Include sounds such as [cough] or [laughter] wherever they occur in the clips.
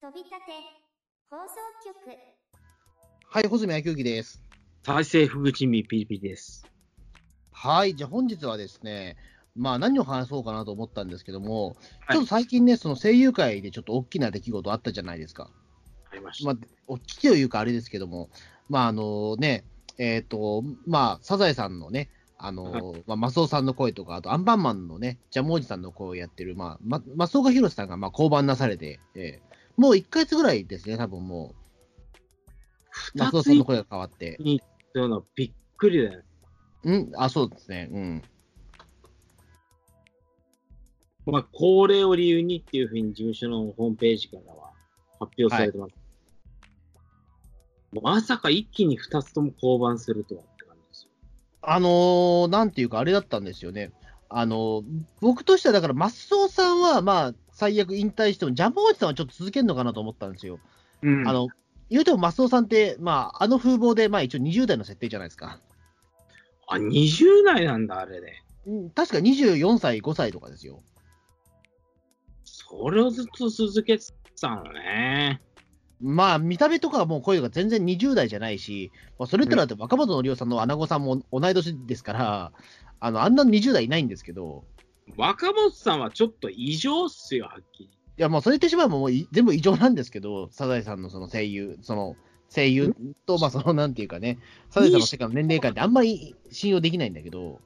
飛び立て放送局はい、穂積昭之です。大成フグチンビピリピリです。はい、じゃあ本日はですね、まあ何を話そうかなと思ったんですけども、はいちょっと最近ね、その声優界でちょっと大きな出来事あったじゃないですか。ありました。まあ、大きいというかあれですけども、まああのね、えっ、と、まあ、サザエさんのね、あの、まあ、マスオさんの声とか、あとアンパンマンのね、ジャムおじさんの声をやってる、まあ、ま、松岡弘さんが、まあ、降板なされて、えーもう1ヶ月ぐらいですね、多分もう、松尾さんの声が変わって。にそういうのびっくりだよね。うんあ、そうですね。うん。まあ、高齢を理由にっていうふうに事務所のホームページからは発表されてます。まさか一気に2つとも降板するとはって感じですよ。あのーなんていうか、あれだったんですよね。あのー僕としては、だから、松尾さんは、まあ、最悪引退しても、ジャムおじさんはちょっと続けるのかなと思ったんですよ。うんあの、言うても松尾さんって、まあ、あの風貌で、まあ、一応20代の設定じゃないですか。あ、20代なんだ、あれで。うん確か24歳、5歳とかですよ。それをずっと続けてたのね。まあ、見た目とかはもう声が全然20代じゃないし、まあ、それってだって若本のりおさんの穴子さんも同い年ですから、あの、あんな20代いないんですけど、若本さんはちょっと異常っすよ、はっきり。いや、もうそれ言ってしまえばもうい全部異常なんですけど、サザエさんのその声優、その声優と、まあそのなんていうかね、サザエさんの世界の年齢感ってあんまり信用できないんだけど、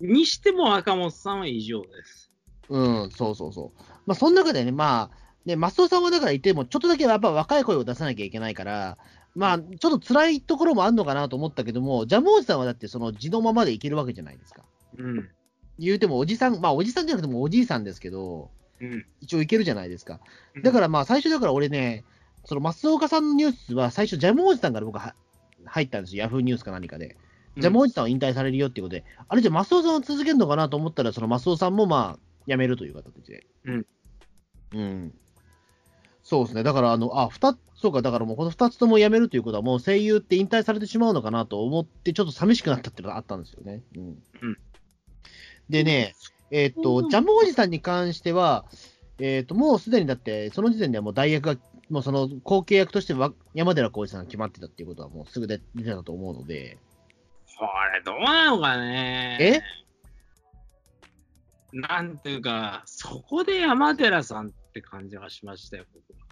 にしても若本さんは異常です。うん、そうそうそう。まあその中でね、まあ、ね、マスオさんはだから言っても、ちょっとだけやっぱ若い声を出さなきゃいけないから、まあ、ちょっと辛いところもあるのかなと思ったけども、ジャムおじさんはだってその地のままでいけるわけじゃないですか。うん。言うてもおじさん、まあおじさんじゃなくてもおじいさんですけど、うん。一応いけるじゃないですか。だからまあ最初だから俺ね、その松岡さんのニュースは最初ジャムおじさんから僕は入ったんですよ。ヤフーニュースか何かで。ジャムおじさんは引退されるよっていうことで、あれじゃあ松尾さんは続けるのかなと思ったら、その松尾さんもまあ辞めるという形で。うん。うん。そうですね。だからあの、あ、二つ、そうか、だからもうこの二つとも辞めるということはもう声優って引退されてしまうのかなと思って、ちょっと寂しくなったっていうのがあったんですよね。うん。うんでね、えーっと、うんジャムおじさんに関しては、えーっと、もうすでにだって、その時点ではもう代役が、もうその後継役としては山寺宏一さんが決まってたっていうことはもうすぐ出出てたと思うので、これどうなのかねえ？なんていうか、そこで山寺さんって感じがしましたよ、僕は。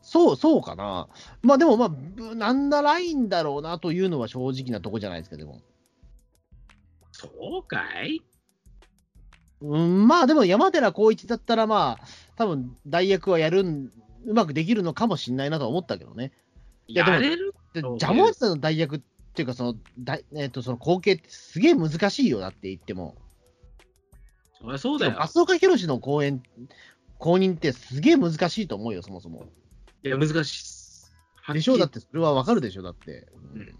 そう、そうかな。まあでも、まあ、無難なラインだろうなというのは正直なとこじゃないですか、でも。そうかい？うん、まあでも山寺宏一だったら、まあ、多分代役はやるん、うまくできるのかもしれないなとは思ったけどね。いやでもやれるジャムおじさんの代役っていうか、その、だえっ、と、その後継ってすげえ難しいよだって言っても。そりゃそうだよ。松岡弘の公演、公認ってすげえ難しいと思うよ、そもそも。いや、難しいっす。でしょ？うだはってそれはわかるでしょだって。うん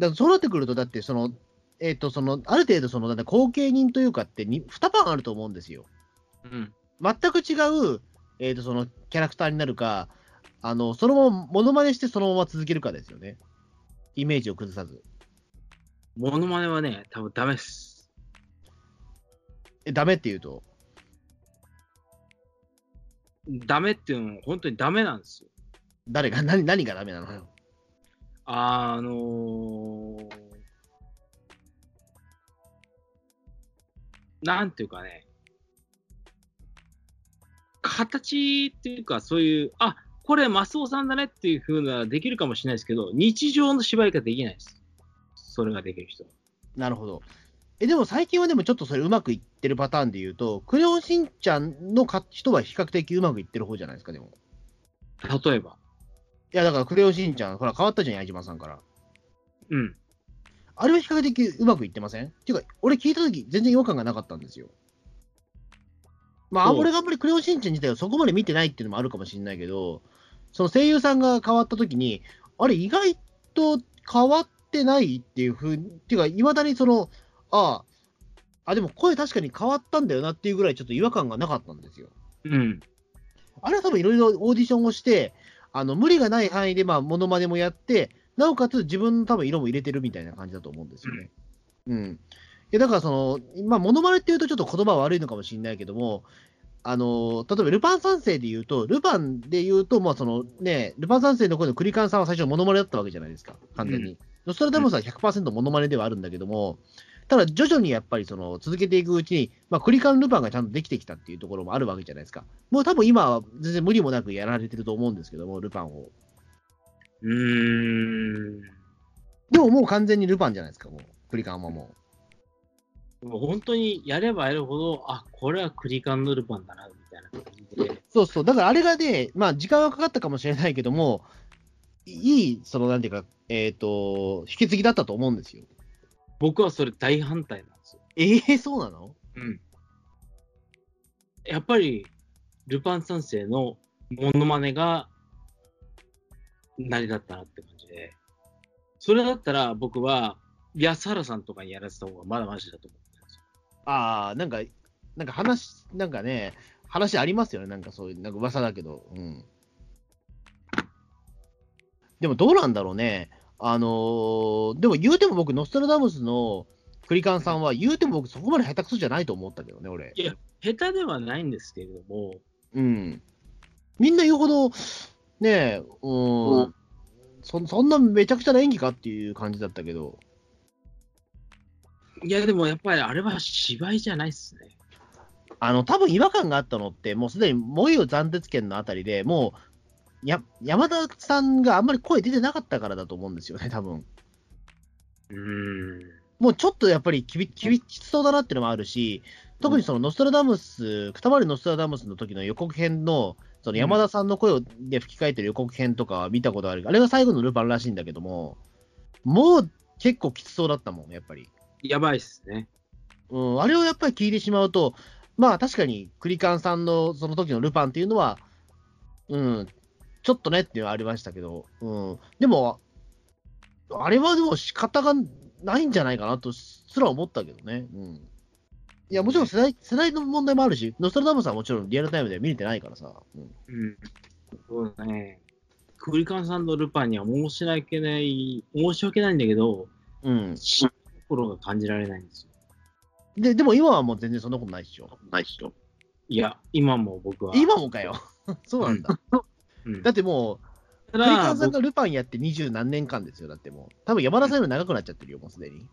だからそうなってくると、だってその、えっ、と、その、ある程度、その、だって後継人というかってに、2パンあると思うんですよ。うん。全く違う、えっ、と、その、キャラクターになるか、あの、そのまま、モノマネしてそのまま続けるかですよね。イメージを崩さず。モノマネはね、多分ダメっす。え、ダメって言うと？ダメっていうのは本当にダメなんですよ。誰が、何、何がダメなの？よ。あのー、なんていうかね、形っていうか、そういう、あこれ、マスオさんだねっていう風なできるかもしれないですけど、日常の芝居ができないです。それができる人は。なるほど。え、でも最近はでもちょっとそれうまくいってるパターンで言うと、クレヨンしんちゃんのか人は比較的うまくいってる方じゃないですか、でも。例えば。いや、だからクレヨンしんちゃん、ほら変わったじゃん、矢島さんから。うん。あれは比較的うまくいってません？っていうか、俺聞いたとき全然違和感がなかったんですよ。まあ、俺があんまりクレヨンしんちゃん自体をそこまで見てないっていうのもあるかもしれないけど、その声優さんが変わったときに、あれ意外と変わってないっていうふうに、っていうか、いまだにその、ああ、あ、でも声確かに変わったんだよなっていうぐらいちょっと違和感がなかったんですよ。うん。あれは多分いろいろオーディションをして、あの無理がない範囲でまあモノマネもやって、なおかつ自分の多分色も入れてるみたいな感じだと思うんですよね。うん。いやだからその、まあ、モノマネっていうとちょっと言葉は悪いのかもしれないけども、あの、例えばルパン三世で言うと、ルパンで言うと、まあそのね、ルパン三世の声のクリカンさんは最初モノマネだったわけじゃないですか、完全に。ノストラダムスは100%モノマネではあるんだけども、ただ徐々にやっぱりその続けていくうちに、まあ、クリカンルパンがちゃんとできてきたっていうところもあるわけじゃないですか。もう多分今は全然無理もなくやられてると思うんですけども、ルパンを。うーん。でももう完全にルパンじゃないですか、もう。クリカンはももう本当にやればやるほど、あ、これはクリカンヌルパンだな、みたいな感じで。う。そうそう。だからあれがね、まあ時間はかかったかもしれないけども、いい、そのなんていうか、えっ、と、引き継ぎだったと思うんですよ。僕はそれ大反対なんですよ。ええそうなの？うん。やっぱり、ルパン三世のモノマネが、何だったなって感じで。それだったら僕は、安原さんとかにやらせた方がまだマシだと思ってるんですよ。ああ、なんか、なんか話、なんかね、話ありますよね、なんかそういう、なんか噂だけど、うん。でもどうなんだろうね。あのーでも言うても僕、ノストラダムスのクリカンさんは、言うても僕、そこまで下手くそじゃないと思ったけどね、俺。いや、下手ではないんですけれども、うん。みんな言うほど、ねえ、うん、そそんなめちゃくちゃな演技かっていう感じだったけど、いや、でもやっぱりあれは芝居じゃないっすね。あの、多分違和感があったのって、もうすでに燃えよ斬鉄剣のあたりでもう、や、山田さんがあんまり声出てなかったからだと思うんですよね、多分。うーん。もうちょっとやっぱりきびきびきつそうだなっていうのもあるし、特にそのノストラダムス、くたばりノストラダムスの時の予告編の、その山田さんの声をで吹き替えてる予告編とかは見たことある、あれが最後のルパンらしいんだけども、もう結構きつそうだったもん、やっぱり。やばいっすね。うん、あれをやっぱり聞いてしまうと、まあ確かにクリカンさんのその時のルパンっていうのは、うん、ちょっとねっていうのはありましたけど、うん、でも、あれはでも仕方がないんじゃないかなとすら思ったけどね。うん、いや、もちろん世代世代の問題もあるし、ノストラダムスはもちろんリアルタイムでは見れてないからさ。うんうん。そうだね。クリカンさんのルパンには申し訳ない、申し訳ないんだけど、うん、しところが感じられないんですよ。ででも今はもう全然そんなことないっしょ。ない人。いや、今も僕は。今もかよ。[laughs] そうなんだ。うん、だってもう、たクリカだンさんがルパンやって二十何年間ですよ、だってもう。多分山田さんより長くなっちゃってるよ、もうすでに。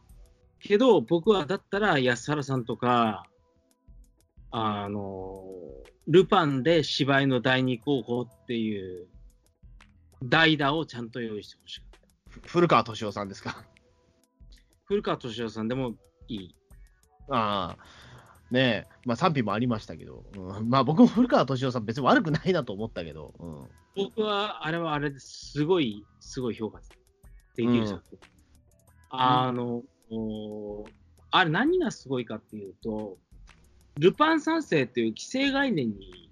けど、僕はだったら安原さんとか、あの、ルパンで芝居の第二候補っていう代打をちゃんと用意してほしかった。ふ古川敏夫さんですか？古川敏夫さんでもいい。ああ。ねえ、まあ賛否もありましたけど、うん、まあ僕も古川敏夫さん別に悪くないなと思ったけど、うん、僕はあれはあれですごい、すごい評価できる作品。あの、おあれ何がすごいかっていうと、ルパン三世っていう既成概念に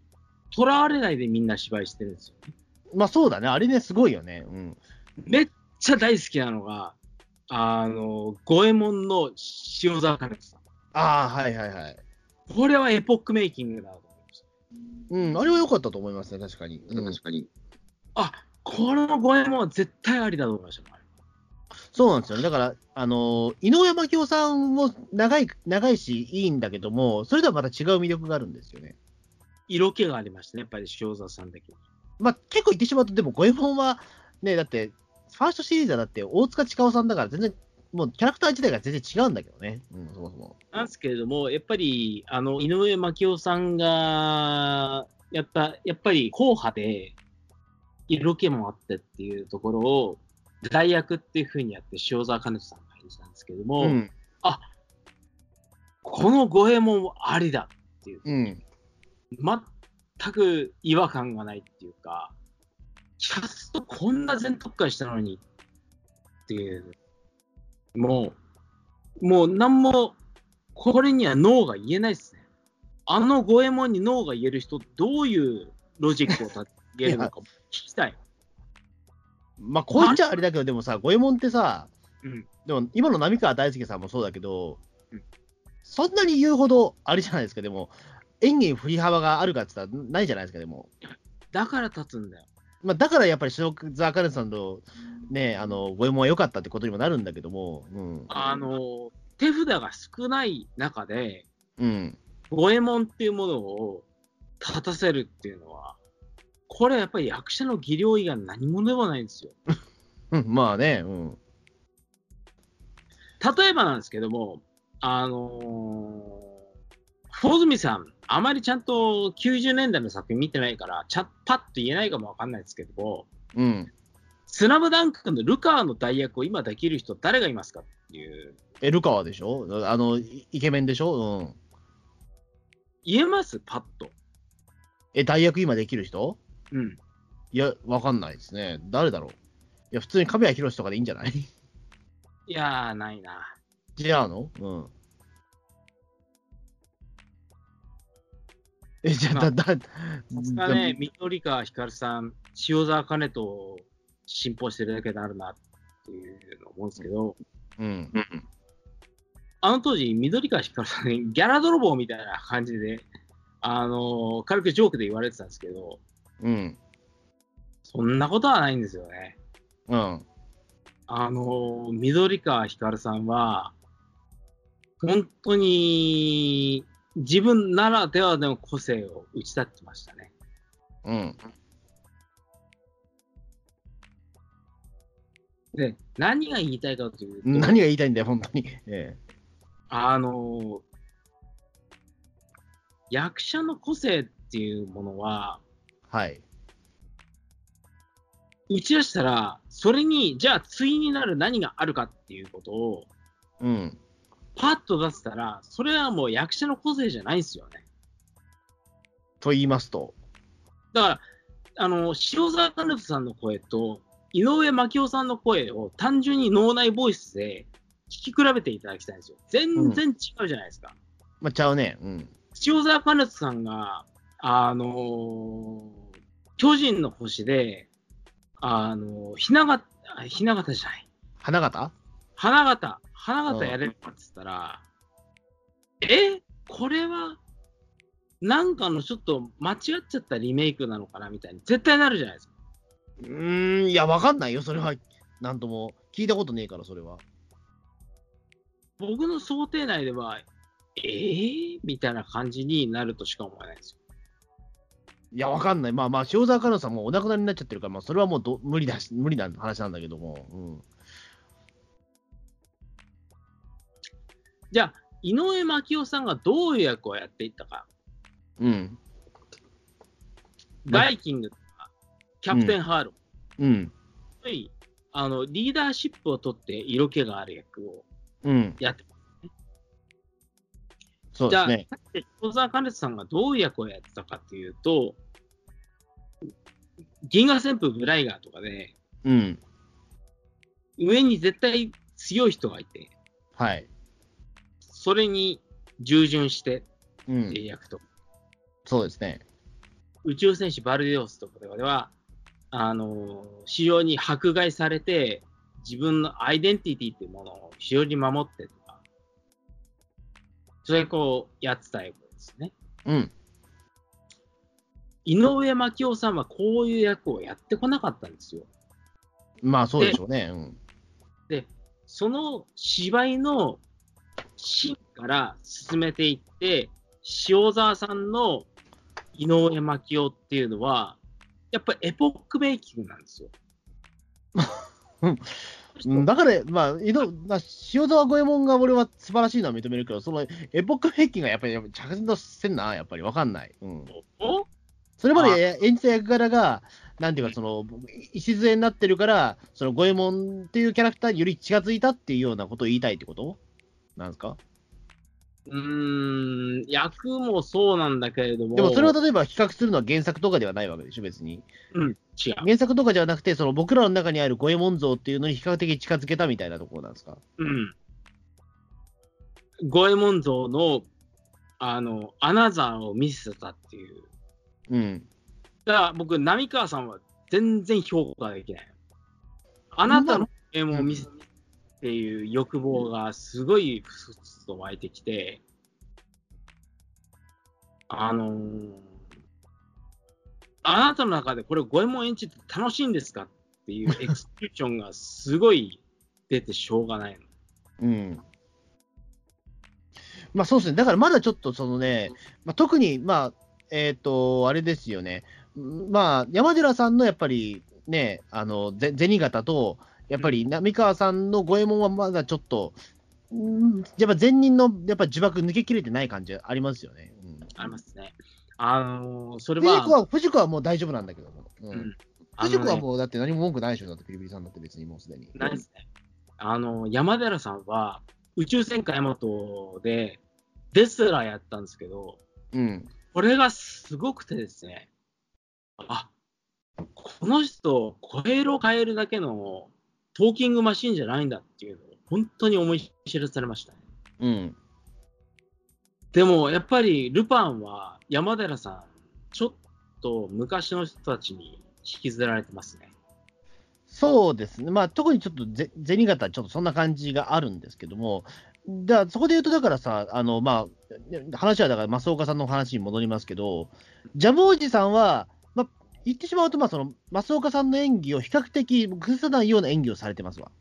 とらわれないでみんな芝居してるんですよね。まあそうだね、あれね、すごいよね。うん、めっちゃ大好きなのが、あの、五右衛門の塩沢兼人さん。ああ、はいはいはい。これはエポックメイキングだと思いました。うん、あれは良かったと思いますね、確かに。うん、かに。あ、この五右衛門は絶対ありだと思いました。そうなんですよね。だから、あのー井上真紀夫さんも長い、長いし、いいんだけども、それとはまた違う魅力があるんですよね。色気がありましたね、やっぱり塩沢さんだけに。まあ結構言ってしまうと、でも、五右衛門は、ね、だって、ファーストシリーズはだって、大塚千佳夫さんだから、全然、もうキャラクター自体が全然違うんだけどね。うん、そもそも。なんですけれども、やっぱり、あの、井上真紀夫さんが、やった、やっぱり、硬派で、色気もあってっていうところを、代役っていう風にやって、塩沢兼人さんが演じたんですけれども、うん。この五右衛門はありだっていう、うん。全く違和感がないっていうか、キャストこんな全特化したのにっていう、もう、もう何も、これにはノーが言えないですね。あの五右衛門にノーが言える人、どういうロジックを立てるのか聞きたい。まあ、こう言っちゃあれだけど、でもさ、五右衛門ってさ、うん。でも今の浪川大輔さんもそうだけど、うんそんなに言うほど、あれじゃないですか、でも、演技に振り幅があるかって言ったら、ないじゃないですか、でも。だから立つんだよ。まあ、だからやっぱり塩沢カネさんと、ね、あの、五右衛門は良かったってことにもなるんだけども、うん。あの、手札が少ない中で、うん。五右衛門っていうものを立たせるっていうのは、これやっぱり役者の技量以外何もでもないんですよ。うん、[laughs] まあね、うん。例えばなんですけども、あのー、穂積さん、あまりちゃんと90年代の作品見てないから、ちゃパッと言えないかもわかんないですけども、うん。スラムダンクのルカワの代役を今できる人誰がいますかっていう、え、ルカワでしょ？あの、イイケメンでしょ？うん。言えます？パッと。え、代役今できる人？うん。いや、わかんないですね。誰だろう？いや、普通に神谷博士とかでいいんじゃない？いやー、ないな。違うの？うん。え、じゃあ、まあだ、だ、さすがね、緑川光さん、塩沢兼人信奉してるだけであるなっていうのを思うんですけど、うん。あの当時、緑川光さん、ね、ギャラ泥棒みたいな感じで、あのー軽くジョークで言われてたんですけど、うん。そんなことはないんですよね。うん。あのー緑川光さんは、本当に自分ならではの個性を打ち立ってましたね。うん。で、何が言いたいかというと、何が言いたいんだよ、本当に。[laughs] えあのー役者の個性っていうものは、えはい。打ち出したら、それに、じゃあ、対になる何があるかっていうことを、うん。パッと出せたら、それはもう役者の個性じゃないんですよね。と言いますと。だから、あの、塩沢兼人さんの声と、井上真紀夫さんの声を単純に脳内ボイスで聞き比べていただきたいんですよ。全然違うじゃないですか。まあ、ちゃうね。うん。塩沢兼人さんが、あのー巨人の星で、あのー、ひなが、あひな形じゃない。花形？花形、花形やれるかっつったら、え？これは、なんかのちょっと間違っちゃったリメイクなのかなみたいに絶対なるじゃないですか。うーん、いや、わかんないよ、それは。なんとも。聞いたことねえから、それは。僕の想定内では、え？ー、みたいな感じになるとしか思えないんですよ。いや、わかんない。まあまあ、塩沢香音さんもお亡くなりになっちゃってるから、まあ、それはもうど無理だし、無理な話なんだけども。じゃあ、井上真紀夫さんがどういう役をやっていったか。うん。うん。バイキングとか、キャプテンハーロー。うん。そういうあの、リーダーシップを取って色気がある役をうん。やってそうですね。で、小沢兼人さんがどういう役をやってたかっていうと、銀河旋風ブライガーとかで、うん。上に絶対強い人がいて、はい。それに従順してうんって。いう役と、そうですね。宇宙戦士バルデオスとかでは、あの、非常に迫害されて、自分のアイデンティティっていうものを非常に守ってとか、それこうやってた役ですね。うん。井上真紀夫さんはこういう役をやってこなかったんですよ。まあ、そうでしょうね。うん。で、その芝居の芯から進めていって、塩沢さんの井上真紀夫っていうのは、やっぱりエポックメイキングなんですよ。うんだから、まあ、井戸まあ塩沢五右衛門が俺は素晴らしいのは認めるけど、そのエポック兵器がやっぱり着然としてんな、やっぱりわかんない。うん。お？それまで演じた役柄が、なんていうか、その、礎になってるから、その五右衛門っていうキャラクターにより近づいたっていうようなことを言いたいってこと？なんですか？うーん、役もそうなんだけれども。でもそれを例えば比較するのは原作とかではないわけでしょ、別に。うん、違う。原作とかじゃなくて、その僕らの中にある五右衛門像っていうのに比較的近づけたみたいなところなんですか？うん。五右衛門像の、あの、アナザーを見せたっていう。うん。だから僕、浪川さんは全然評価できない。あなたの五右衛門を見せてっていう欲望がすごいふつふつと湧いてきて、あのーあなたの中でこれ五右衛門演じて楽しいんですかっていう [laughs] エクスプレッションがすごい出てしょうがないの。うん。まあそうですね。だからまだちょっとそのね、まあ、特にまあ、えっ、と、あれですよね。んまあ、山寺さんのやっぱりね、あの、ぜ銭形と、やっぱり浪川さんの五右衛門はまだちょっと、んやっぱ前人のやっぱ呪縛抜けきれてない感じありますよね。うん、ありますね。あのーそれ藤子は、は、藤子はもう大丈夫なんだけども。ううんん。藤子はもうだって何も文句ないでしょ、だってピリピリさんだって別にもうすでに。ないですね。あの、山寺さんは、宇宙戦艦ヤマトで、デスラーやったんですけど、うん。これがすごくてですね、あ、この人、声色を変えるだけのトーキングマシンじゃないんだっていうのを、本当に思い知らされましたね。うん。でも、やっぱり、ルパンは山寺さん、ちょっと昔の人たちに引きずられてますね。そうですね。まあ、特にちょっとぜ銭形、ちょっとそんな感じがあるんですけども、だそこで言うと、だからさ、あの、まあ、話はだから、増岡さんの話に戻りますけど、ジャムおじさんは、まあ、言ってしまうと、まあ、その、増岡さんの演技を比較的崩さないような演技をされてますわ。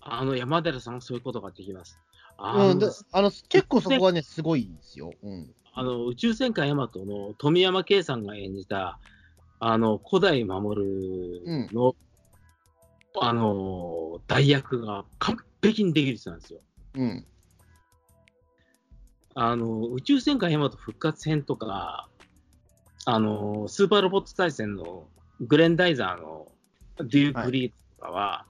あの、山寺さんはそういうことができます。あのうん、であの結構そこはね、すごいんですよ。うん。あの宇宙戦艦ヤマトの富山圭さんが演じた、あの、古代守の、あの、代役が完璧にできる人なんですよ。うん。あの、宇宙戦艦ヤマト復活編とか、あの、スーパーロボット対戦のグレンダイザーのデュークリーとかは、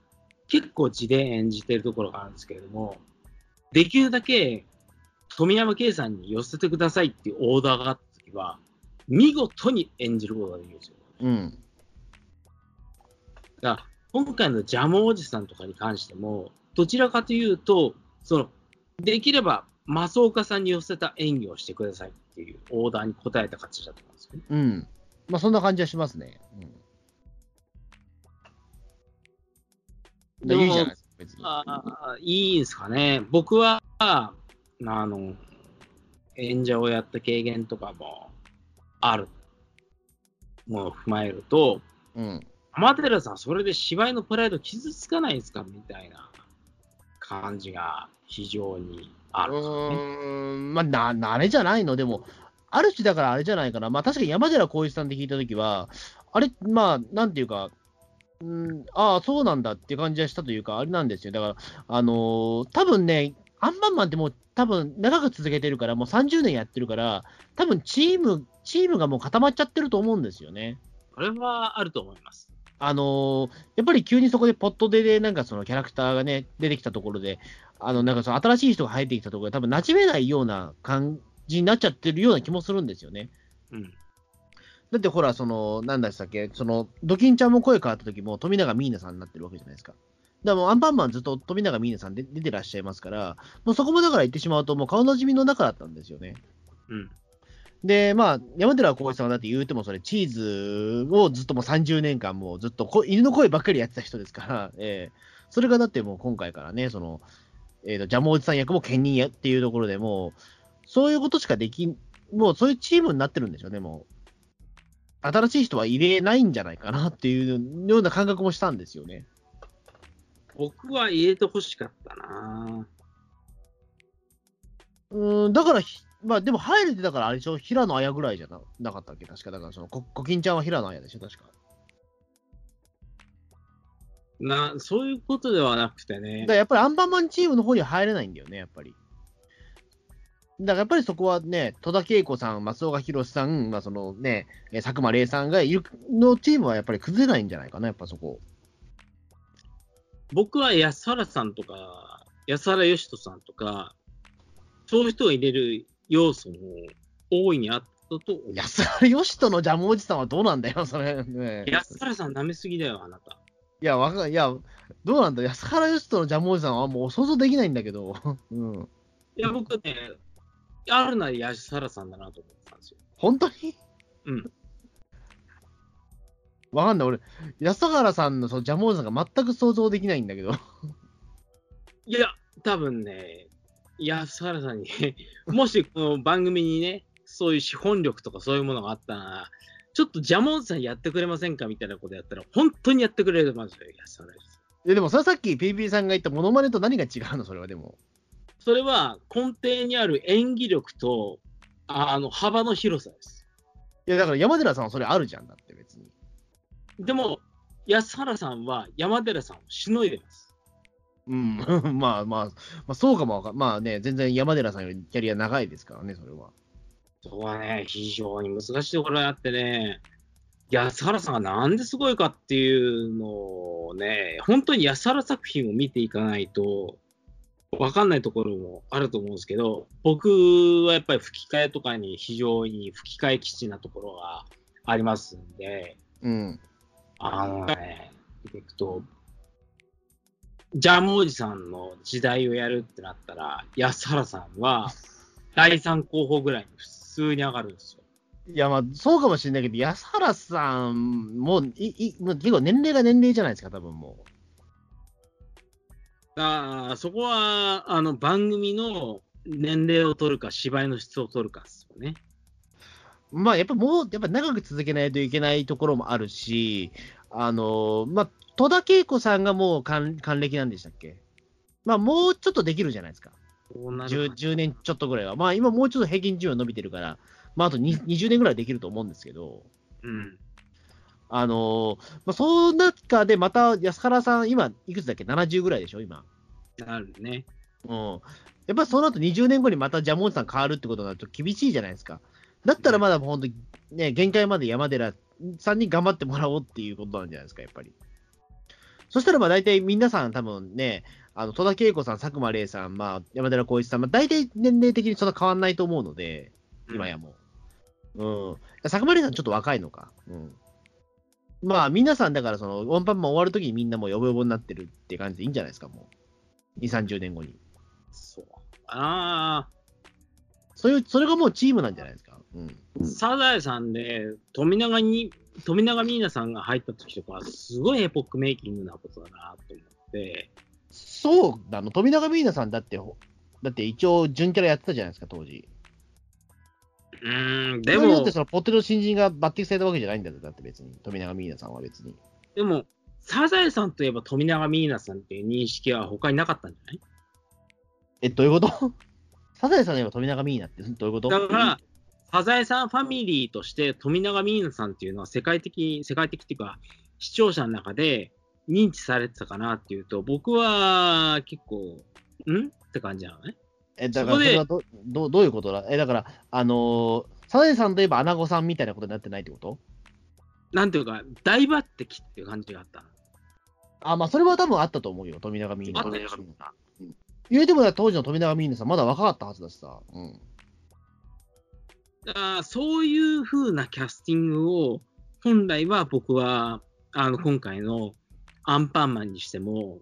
結構字で演じてるところがあるんですけれども、できるだけ富山圭さんに寄せてくださいっていうオーダーがあったときは、見事に演じることができるんですよ。うん。だから今回のジャムおじさんとかに関しても、どちらかというと、その、できれば、増岡さんに寄せた演技をしてくださいっていうオーダーに応えた形だと思うんですよね。うん。まあ、そんな感じはしますね。うん。いいじゃないですか、別に。ああ、いいんですかね。僕は、あの、演者をやった経験とかもあるものを踏まえると、うん。浜寺さん、それで芝居のプライド傷つかないですか？みたいな感じが非常にあうるね。ーん、まあ、な、慣れじゃないの？でも、ある種だからあれじゃないかな。まあ、確かに山寺宏一さんって聞いたときは、あれ、まあ、なんていうか、うん、ああ、そうなんだって感じはしたというか、あれなんですよ。だから、あのー多分ね、アンパンマンってもう、多分長く続けてるから、もう30年やってるから、多分チーム、チームがもう固まっちゃってると思うんですよね。これはあると思います。あのーやっぱり急にそこでポットでで、なんかそのキャラクターがね、出てきたところで、あの、なんかその新しい人が入ってきたところで、多分馴染めないような感じになっちゃってるような気もするんですよね。うん。だってほら、その、なんだしたっけ、その、ドキンちゃんも声変わった時も、富永ミーナさんになってるわけじゃないですか。だもうアンパンマンずっと富永ミーナさんで出てらっしゃいますから、もうそこもだから言ってしまうと、もう顔なじみの中だったんですよね。うん。で、まあ、山寺宏一さんはだって言うても、それ、チーズをずっともう30年間、もうずっとこ犬の声ばっかりやってた人ですから、えーそれがだってもう今回からね、その、えーと、ジャムおじさん役も兼任やっていうところでもう、そういうことしかできん、もうそういうチームになってるんでしょうね、もう。新しい人は入れないんじゃないかなっていうような感覚もしたんですよね。僕は入れてほしかったなうーん、だからひ、まあでも入れてだからあれでしょ、平野綾ぐらいじゃななかったっけ？確か、だからその、ココキンちゃんは平野綾でしょ、確か。な、そういうことではなくてねだから、やっぱりアンパンマンチームの方には入れないんだよね、やっぱり。だからやっぱりそこはね、戸田恵子さん、松岡弘さん、まあそのね、えー佐久間玲さんがいるのチームはやっぱり崩れないんじゃないかな、やっぱそこ。僕は安原さんとか、安原義人さんとか、そういう人を入れる要素も大いにあったと。安原義人のジャムおじさんはどうなんだよ、それ。ね、安原さん舐めすぎだよ、あなた。いや、わかいや、どうなんだ、安原義人のジャムおじさんはもう想像できないんだけど。[laughs] うん。いや、僕ね、あるなら安原さんだなと思ってたんですよ。本当に？うん。わかんない、俺、安原さんのそのジャムおじさんが全く想像できないんだけど。[laughs] いや、多分ね、安原さんに [laughs] もしこの番組にね、そういう資本力とかそういうものがあったら、ちょっとジャムおじさんやってくれませんかみたいなことやったら、本当にやってくれるますよ、安原さん。いや、でもそれはさっき PB さんが言ったモノマネと何が違うの、それはでも。それは根底にある演技力と、あの、幅の広さです。いや、だから山寺さんはそれあるじゃんだって別に。でも、安原さんは山寺さんをしのいでます。うん、[laughs] まあまあ、まあ、そうかもわかんまあね、全然山寺さんよりキャリア長いですからね、それは。そこはね、非常に難しいところがあってね、安原さんがなんですごいかっていうのをね、本当に安原作品を見ていかないと、わかんないところもあると思うんですけど、僕はやっぱり吹き替えとかに非常に吹き替え基地なところがありますんで、うん。あのね、いくと、ジャムおじさんの時代をやるってなったら、安原さんは第3候補ぐらいに普通に上がるんですよ。いや、まあ、そうかもしれないけど、安原さんも、いいもう結構年齢が年齢じゃないですか、多分もあそこは、あの、番組の年齢を取るか、芝居の質を取るかですよね。う。まあ、やっぱもう、やっぱ長く続けないといけないところもあるし、あの、まあ、戸田恵子さんがもう還還暦なんでしたっけ？まあ、もうちょっとできるじゃないですか。こうなる 10, か10年ちょっとぐらいは。まあ、今もうちょっと平均寿命伸びてるから、まあ、あとに20年ぐらいできると思うんですけど、うん。あのまあ、その中でまた安原さん、今、いくつだっけ ?70 ぐらいでしょ、今。なるね。うん。やっぱりその後20年後にまたジャムおじさん変わるってことになると厳しいじゃないですか。だったらまだ本当にね、限界まで山寺さんに頑張ってもらおうっていうことなんじゃないですか、やっぱり。そしたらまあ大体皆さん多分ね、あの戸田恵子さん、佐久間玲さん、まあ、山寺宏一さん、まあ、大体年齢的にそんな変わんないと思うので、今やもう。うん。佐久間玲さんちょっと若いのか。うん。まあ皆さんだからその、ワンパンマン終わるときにみんなもうヨボヨボになってるって感じでいいんじゃないですか、もう。2、30年後に。そう。あそういう、それがもうチームなんじゃないですか。うん。あ、サザエさんで富永に、富永美奈さんが入った時とか、すごいエポックメイキングなことだなと思って、そうなの、富永美奈さんだって、ほだって一応、準キャラやってたじゃないですか、当時。うーん、でもそれによって、そのポテト新人が抜擢されたわけじゃないんだよ、だって別に。富永美奈さんは別に。でも、サザエさんといえば富永美奈さんっていう認識は他になかったんじゃない？え、どういうこと？[laughs] サザエさんの今富永美奈ってどういうこと？だから、サザエさんファミリーとして富永美奈さんっていうのは世界的、世界的っていうか、視聴者の中で認知されてたかなっていうと、僕は結構、ん？って感じなのね。え、だからそれはどどどういうことだ？え、だから、あのーサザエさんといえばアナゴさんみたいなことになってないってこと？なんていうか、大抜擢っていう感じがあったの。あ、まあ、それは多分あったと思うよ、富永美あ奈。ったでしょうん言うてもだ当時の富永美奈さん、まだ若かったはずだしさ。うん。そういう風なキャスティングを、本来は僕は、あの、今回のアンパンマンにしても、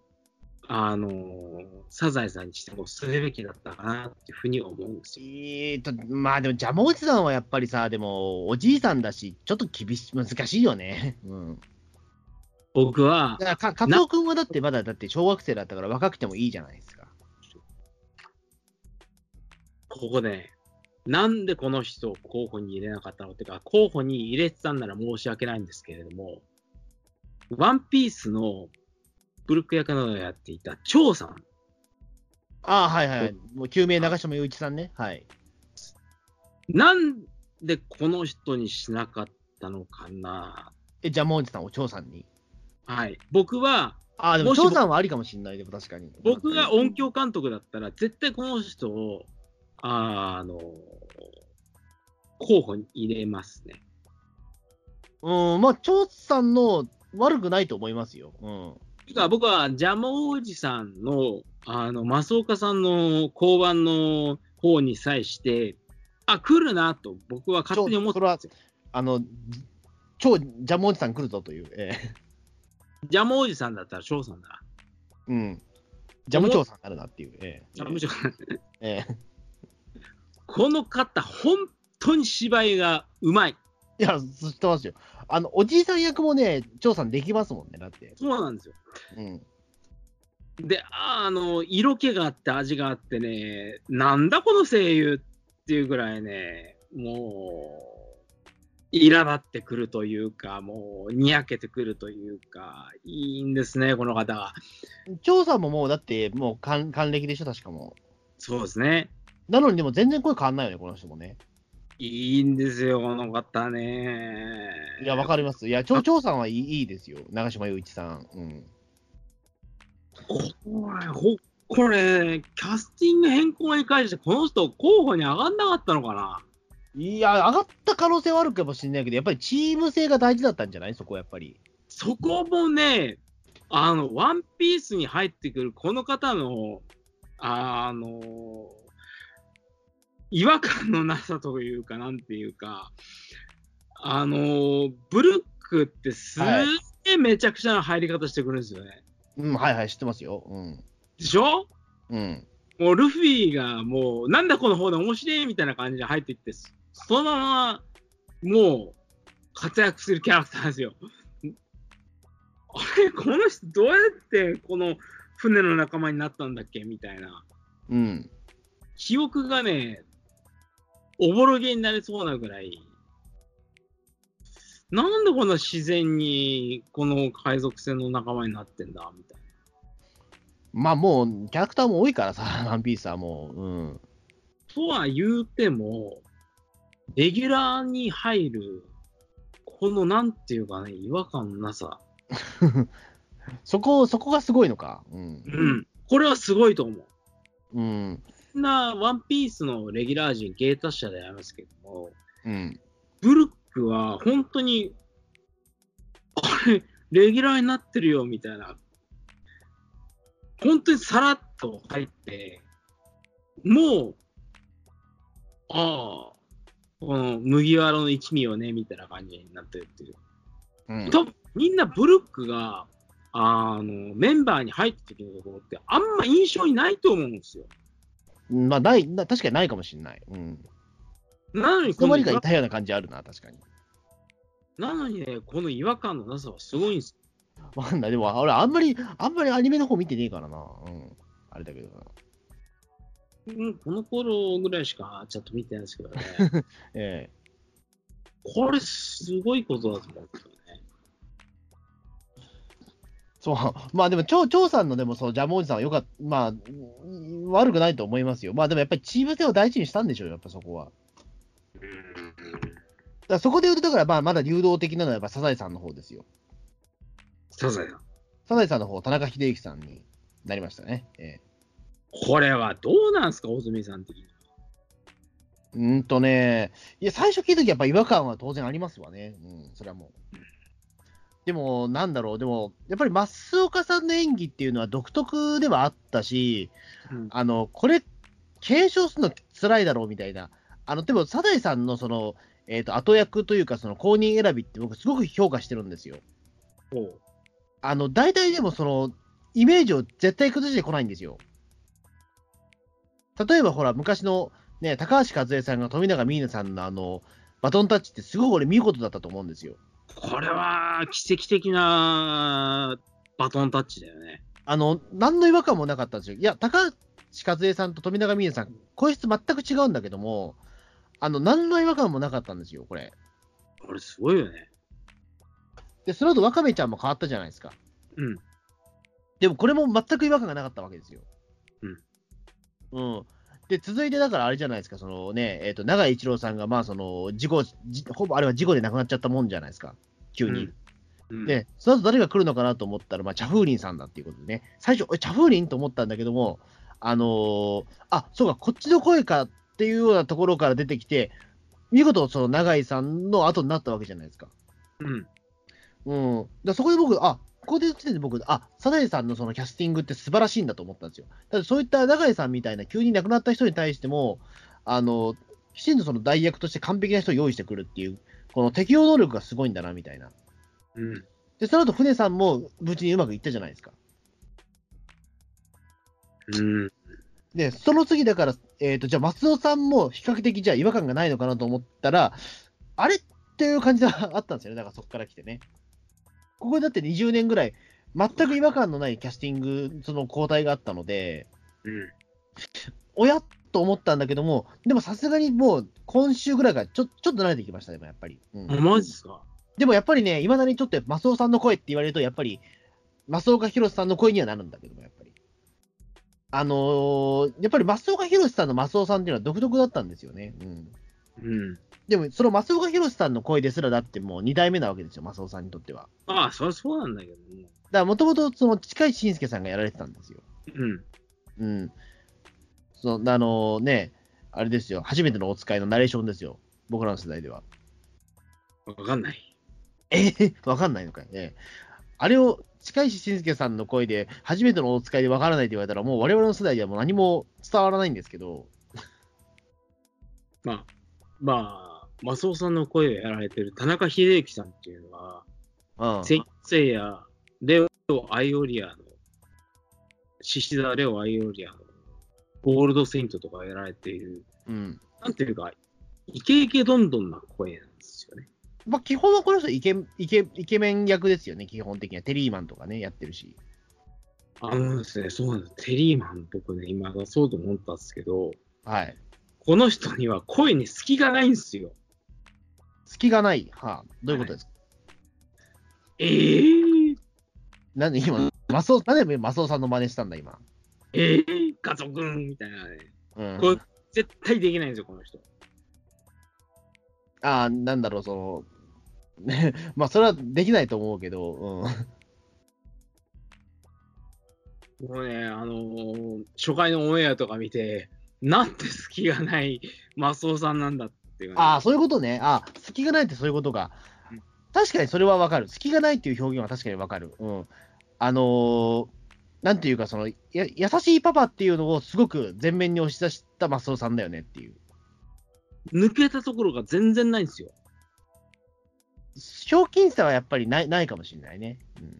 あのサザエさんにしてもするべきだったかなっていうふうに思うんですよ。えーと、まあでも、ジャムおじさんはやっぱりさ、でも、おじいさんだし、ちょっと厳しい、難しいよね。[laughs] うん。僕はだ、からか、カツオ君はだってまだだって小学生だったから若くてもいいじゃないですか。ここで、なんでこの人を候補に入れなかったのっていうか、候補に入れてたんなら申し訳ないんですけれども、ワンピースのブルック役などをやっていた張さん。ああ、はいはい。もう、救命長島雄一さんね。はい。なんでこの人にしなかったのかなえ、ジャムおじさんを張さんに？はい。僕は、ああ、でも、張さんはありかもしれない、でも確かに。僕が音響監督だったら、絶対この人を、あの、候補に入れますね。うん、まあ、張さんの悪くないと思いますよ。うん。てか僕はジャムおじさんの、あの、増岡さんの交番の方に際して、あ、来るなと僕は勝手に思ってた。あの、超ジャムおじさん来るぞという。ええジャムおじさんだったら翔さんだ。うん。ジャム長さんになるなっていう。ええあむしろええこの方、本当に芝居がうまい。いや、知ってますよ。あの、おじいさん役もね、張さんできますもんね、だって。そうなんですよ。うん。で、あの、色気があって味があってね、なんだこの声優っていうぐらいね、もう、いら立ってくるというか、もう、にやけてくるというか、いいんですね、この方は。張さんももう、だって、もう還還暦でしょ、確かもそうですね。う。なのに、でも全然声変わんないよね、この人もね。いいんですよ、この方ね。いや、わかります。いや、長長さんはいいいいですよ。長島雄一さん。うん。これ、ほこれ、キャスティング変更に関して、この人、候補に上がんなかったのかな？いや、上がった可能性はあるかもしれないけど、やっぱりチーム性が大事だったんじゃない？そこはやっぱり。そこもね、あの、ワンピースに入ってくるこの方の、あの、違和感のなさというか、なんていうか、あの、ブルックってすはいげえめちゃくちゃな入り方してくるんですよね。うん、はいはい、知ってますよ。うん。でしょ？うん。もうルフィがもう、なんだこの方で面白いみたいな感じで入っていって、そそのまま、もう、活躍するキャラクターですよ。[laughs] あれ、この人どうやってこの船の仲間になったんだっけ？みたいな。うん。記憶がね、おぼろげになりそうなぐらい、なんでこんな自然にこの海賊船の仲間になってんだ？みたいな。まあもう、キャラクターも多いからさ、[laughs] ワンピースはもう。うん。とは言うても、レギュラーに入る、このなんていうかね、違和感のなさ。[laughs] そこ、そこがすごいのか。うん。うん。これはすごいと思う。うん。みんな、ワンピースのレギュラー陣、芸達者でありますけども、うん。ブルックは本当に、あれ、レギュラーになってるよ、みたいな。本当にさらっと入って、もう、ああ、この麦わらの一味をね、みたいな感じになってるっていう。うん。多分みんなブルックが、あの、メンバーに入った時のところって、あんま印象にないと思うんですよ。まあ、ない、な確かにないかもしれない。うん。なのにいつの間にかこのいたような感じあるな、確かに。なのにね、この違和感のなさはすごいんですわかんない。でも、俺、あんまり、あんまりアニメの方見てねえからな。うん。あれだけどな。うん、この頃ぐらいしかちょっと見てないですけどね。[laughs] えこれ、すごいことだと思うんですよね。えそう。[laughs] まあでも、張張さんのでも、そのジャムおじさんはよかった。まあ、うん悪くないと思いますよ。まあでもやっぱりチーム性を大事にしたんでしょうよ、やっぱそこは。だそこで言うと、だからまあまだ流動的なのはやっぱサザエさんの方ですよ。サザエさん。サザエさんの方、田中秀之さんになりましたね。ええこれはどうなんですか、大住さん的に。うーんとね、いや、最初聞いたときやっぱ違和感は当然ありますわね。うん、それはもう。でも、なんだろう、でも、やっぱり増岡さんの演技っていうのは独特ではあったし、うんあの、これ、継承するの辛いだろうみたいな。あの、でも、サザエさんのその、えっ、と、後役というか、その、公認選びって僕すごく評価してるんですよ。おうあの、大体でもその、イメージを絶対崩してこないんですよ。例えばほら、昔のね、高橋和恵さんが富永美奈さんのあの、バトンタッチってすごい俺見事だったと思うんですよ。これは奇跡的なバトンタッチだよね。あの、何の違和感もなかったんですよ。いや、高橋和恵さんと富永美奈さん、声質全く違うんだけども、あの、何の違和感もなかったんですよ、これ。これすごいよね。で、その後、ワカメちゃんも変わったじゃないですか。うん。でもこれも全く違和感がなかったわけですよ。うん。うん。で、続いてだからあれじゃないですか、そのね、えっ、と、長井一郎さんが、まあ、その、事故、じほぼあれは事故で亡くなっちゃったもんじゃないですか、急に。うん、で、その後誰が来るのかなと思ったら、まあ、チャフーリンさんだっていうことでね、最初、えチャフーリンと思ったんだけども、あのーあ、そうか、こっちの声かっていうようなところから出てきて、見事、その長井さんの後になったわけじゃないですか。うん。うん。だそこで僕、あここで僕、あサザエさんのそのキャスティングって素晴らしいんだと思ったんですよ。だそういった永井さんみたいな急に亡くなった人に対しても、あの、きちんとその代役として完璧な人を用意してくるっていう、この適応能力がすごいんだな、みたいな。うん。で、その後、船さんも無事にうまくいったじゃないですか。うん。で、その次だから、えっ、と、じゃあ松尾さんも比較的じゃあ違和感がないのかなと思ったら、あれっていう感じがあったんですよね。だからそこから来てね。ここだって20年ぐらい、全く違和感のないキャスティング、その交代があったので、うん。おやっと思ったんだけども、でもさすがにもう今週ぐらいからちょちょっと慣れてきました、でもやっぱり。うんあ、マジっすか？でもやっぱりね、いまだにちょっとマスオさんの声って言われると、やっぱり、増岡弘さんの声にはなるんだけども、やっぱり。あのーやっぱり増岡弘さんのマスオさんっていうのは独特だったんですよね。うん。うん。でも、その松岡弘さんの声ですらだってもう2代目なわけですよ、松尾さんにとっては。まあ、そりゃそうなんだけども。だから、もともとその近い慎介さんがやられてたんですよ。うん。うん。そのあのね、あれですよ、初めてのお使いのナレーションですよ、僕らの世代では。わかんない。えー、わかんないのかいね。あれを近石慎介さんの声で、初めてのお使いでわからないって言われたら、もう我々の世代ではもう何も伝わらないんですけど、まあ、まあ、マスオさんの声をやられてる田中秀幸さんっていうのは、うん。セイセイヤ、レオ・アイオリアの、獅子座レオ・アイオリアの、ゴールド・セイントとかやられている、うん。なんていうか、イケイケどんどんな声なんですよね。まあ、基本はこの人イケ、イケ、イケメン役ですよね、基本的には。テリーマンとかね、やってるし。あのですね、そうなんです。テリーマン、僕ね、今出そうと思ったんですけど、はい。この人には声に隙がないんですよ。隙がない。はあ、どういうことですか、えー、なんで今、マスオ、なんでマスオさんの真似したんだ、今？えー、ガチョくんみたいなね。うん。これ、絶対できないんですよ、この人。ああ、なんだろう、その、ね、まあ、それはできないと思うけど、うん。もうね、あのー初回のオンエアとか見て、なんて隙がないマスオさんなんだっていう、ああ、そういうことね。ああ、隙がないってそういうことかうん。確かにそれはわかる。隙がないっていう表現は確かにわかる。うん。あのーなんていうか、その、や、優しいパパっていうのをすごく前面に押し出したマスオさんだよねっていう。抜けたところが全然ないんですよ。ひょうきんさはやっぱりないないかもしれないね。うん。い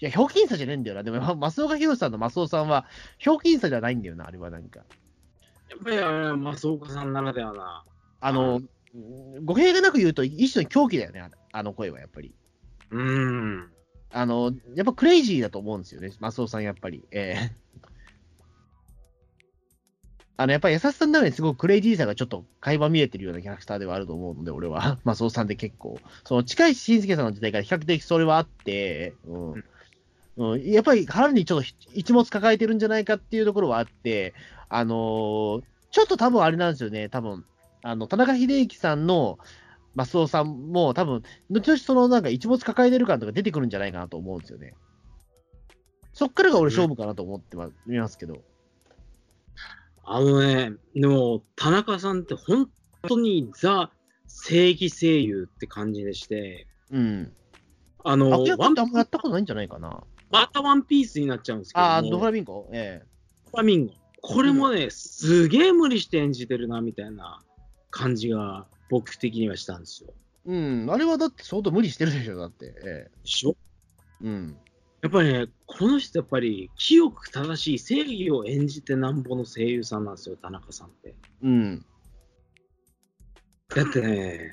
や、ひょうきんさじゃねえんだよな。でも、ま増岡弘さんの増尾さんは、ひょうきんさじゃないんだよな、あれはなんか。やっぱりあれはマスオカさんならではな。あの、語弊がなく言うと、一種の狂気だよね、ああの声はやっぱり。うーん。あの、やっぱクレイジーだと思うんですよね、マスオさん、やっぱり。ええあの、やっぱり優しさの中にすごくクレイジーさがちょっと垣間見えてるようなキャラクターではあると思うので、俺は。[laughs] マスオさんで結構。その、近い慎介さんの時代から比較的それはあって、うん。うん、やっぱり腹にちょっと一物抱えてるんじゃないかっていうところはあって、あのーちょっと多分あれなんですよね、多分あの田中秀幸さんのマスオさんも、多分後々そのなんか一物抱えてる感とか出てくるんじゃないかなと思うんですよね。そっからが俺勝負かなと思ってます見ますけど。あのね、でも、田中さんって本当にザ正義声優って感じでして、うん。あの、ワンってあんまやったことないんじゃないかな。またワンピースになっちゃうんですけども、ああ、ドフラミンゴええフラミンゴ。これもね、すげえ無理して演じてるな、みたいな感じが僕的にはしたんですよ。うん。あれはだって相当無理してるでしょ、だって。えでしょ？えうん。やっぱりね、この人やっぱり清く正しい正義を演じてなんぼの声優さんなんですよ、田中さんって。うん。だってね、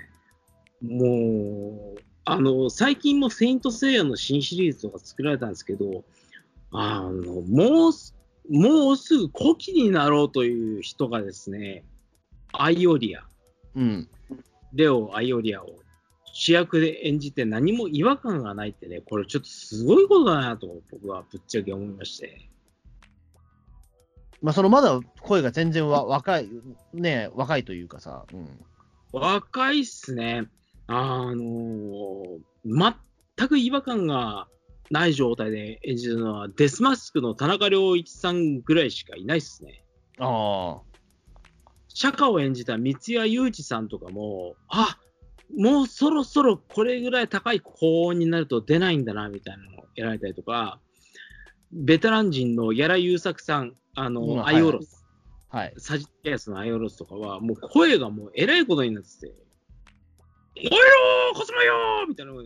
もう、あの、最近もセイントセイヤの新シリーズとか作られたんですけど、あの、もうす、もうすぐ古希になろうという人がですね、アイオリア、うん。レオ・アイオリアを主役で演じて何も違和感がないってね、これちょっとすごいことだなと僕はぶっちゃけ思いまして。まあ、そのまだ声が全然わ若い、ね、若いというかさ、うん。若いっすね。あの全く違和感がない状態で演じるのは、デスマスクの田中良一さんぐらいしかいないっすね。ああ。釈迦を演じた三谷裕二さんとかも、あもうそろそろこれぐらい高い高音になると出ないんだな、みたいなのをやられたりとか、ベテラン人の矢良優作さん、あの、うんアイオロス、はい。サジティアスのアイオロスとかは、もう声がもうえらいことになってて、燃えろーコスモよーみたいなのが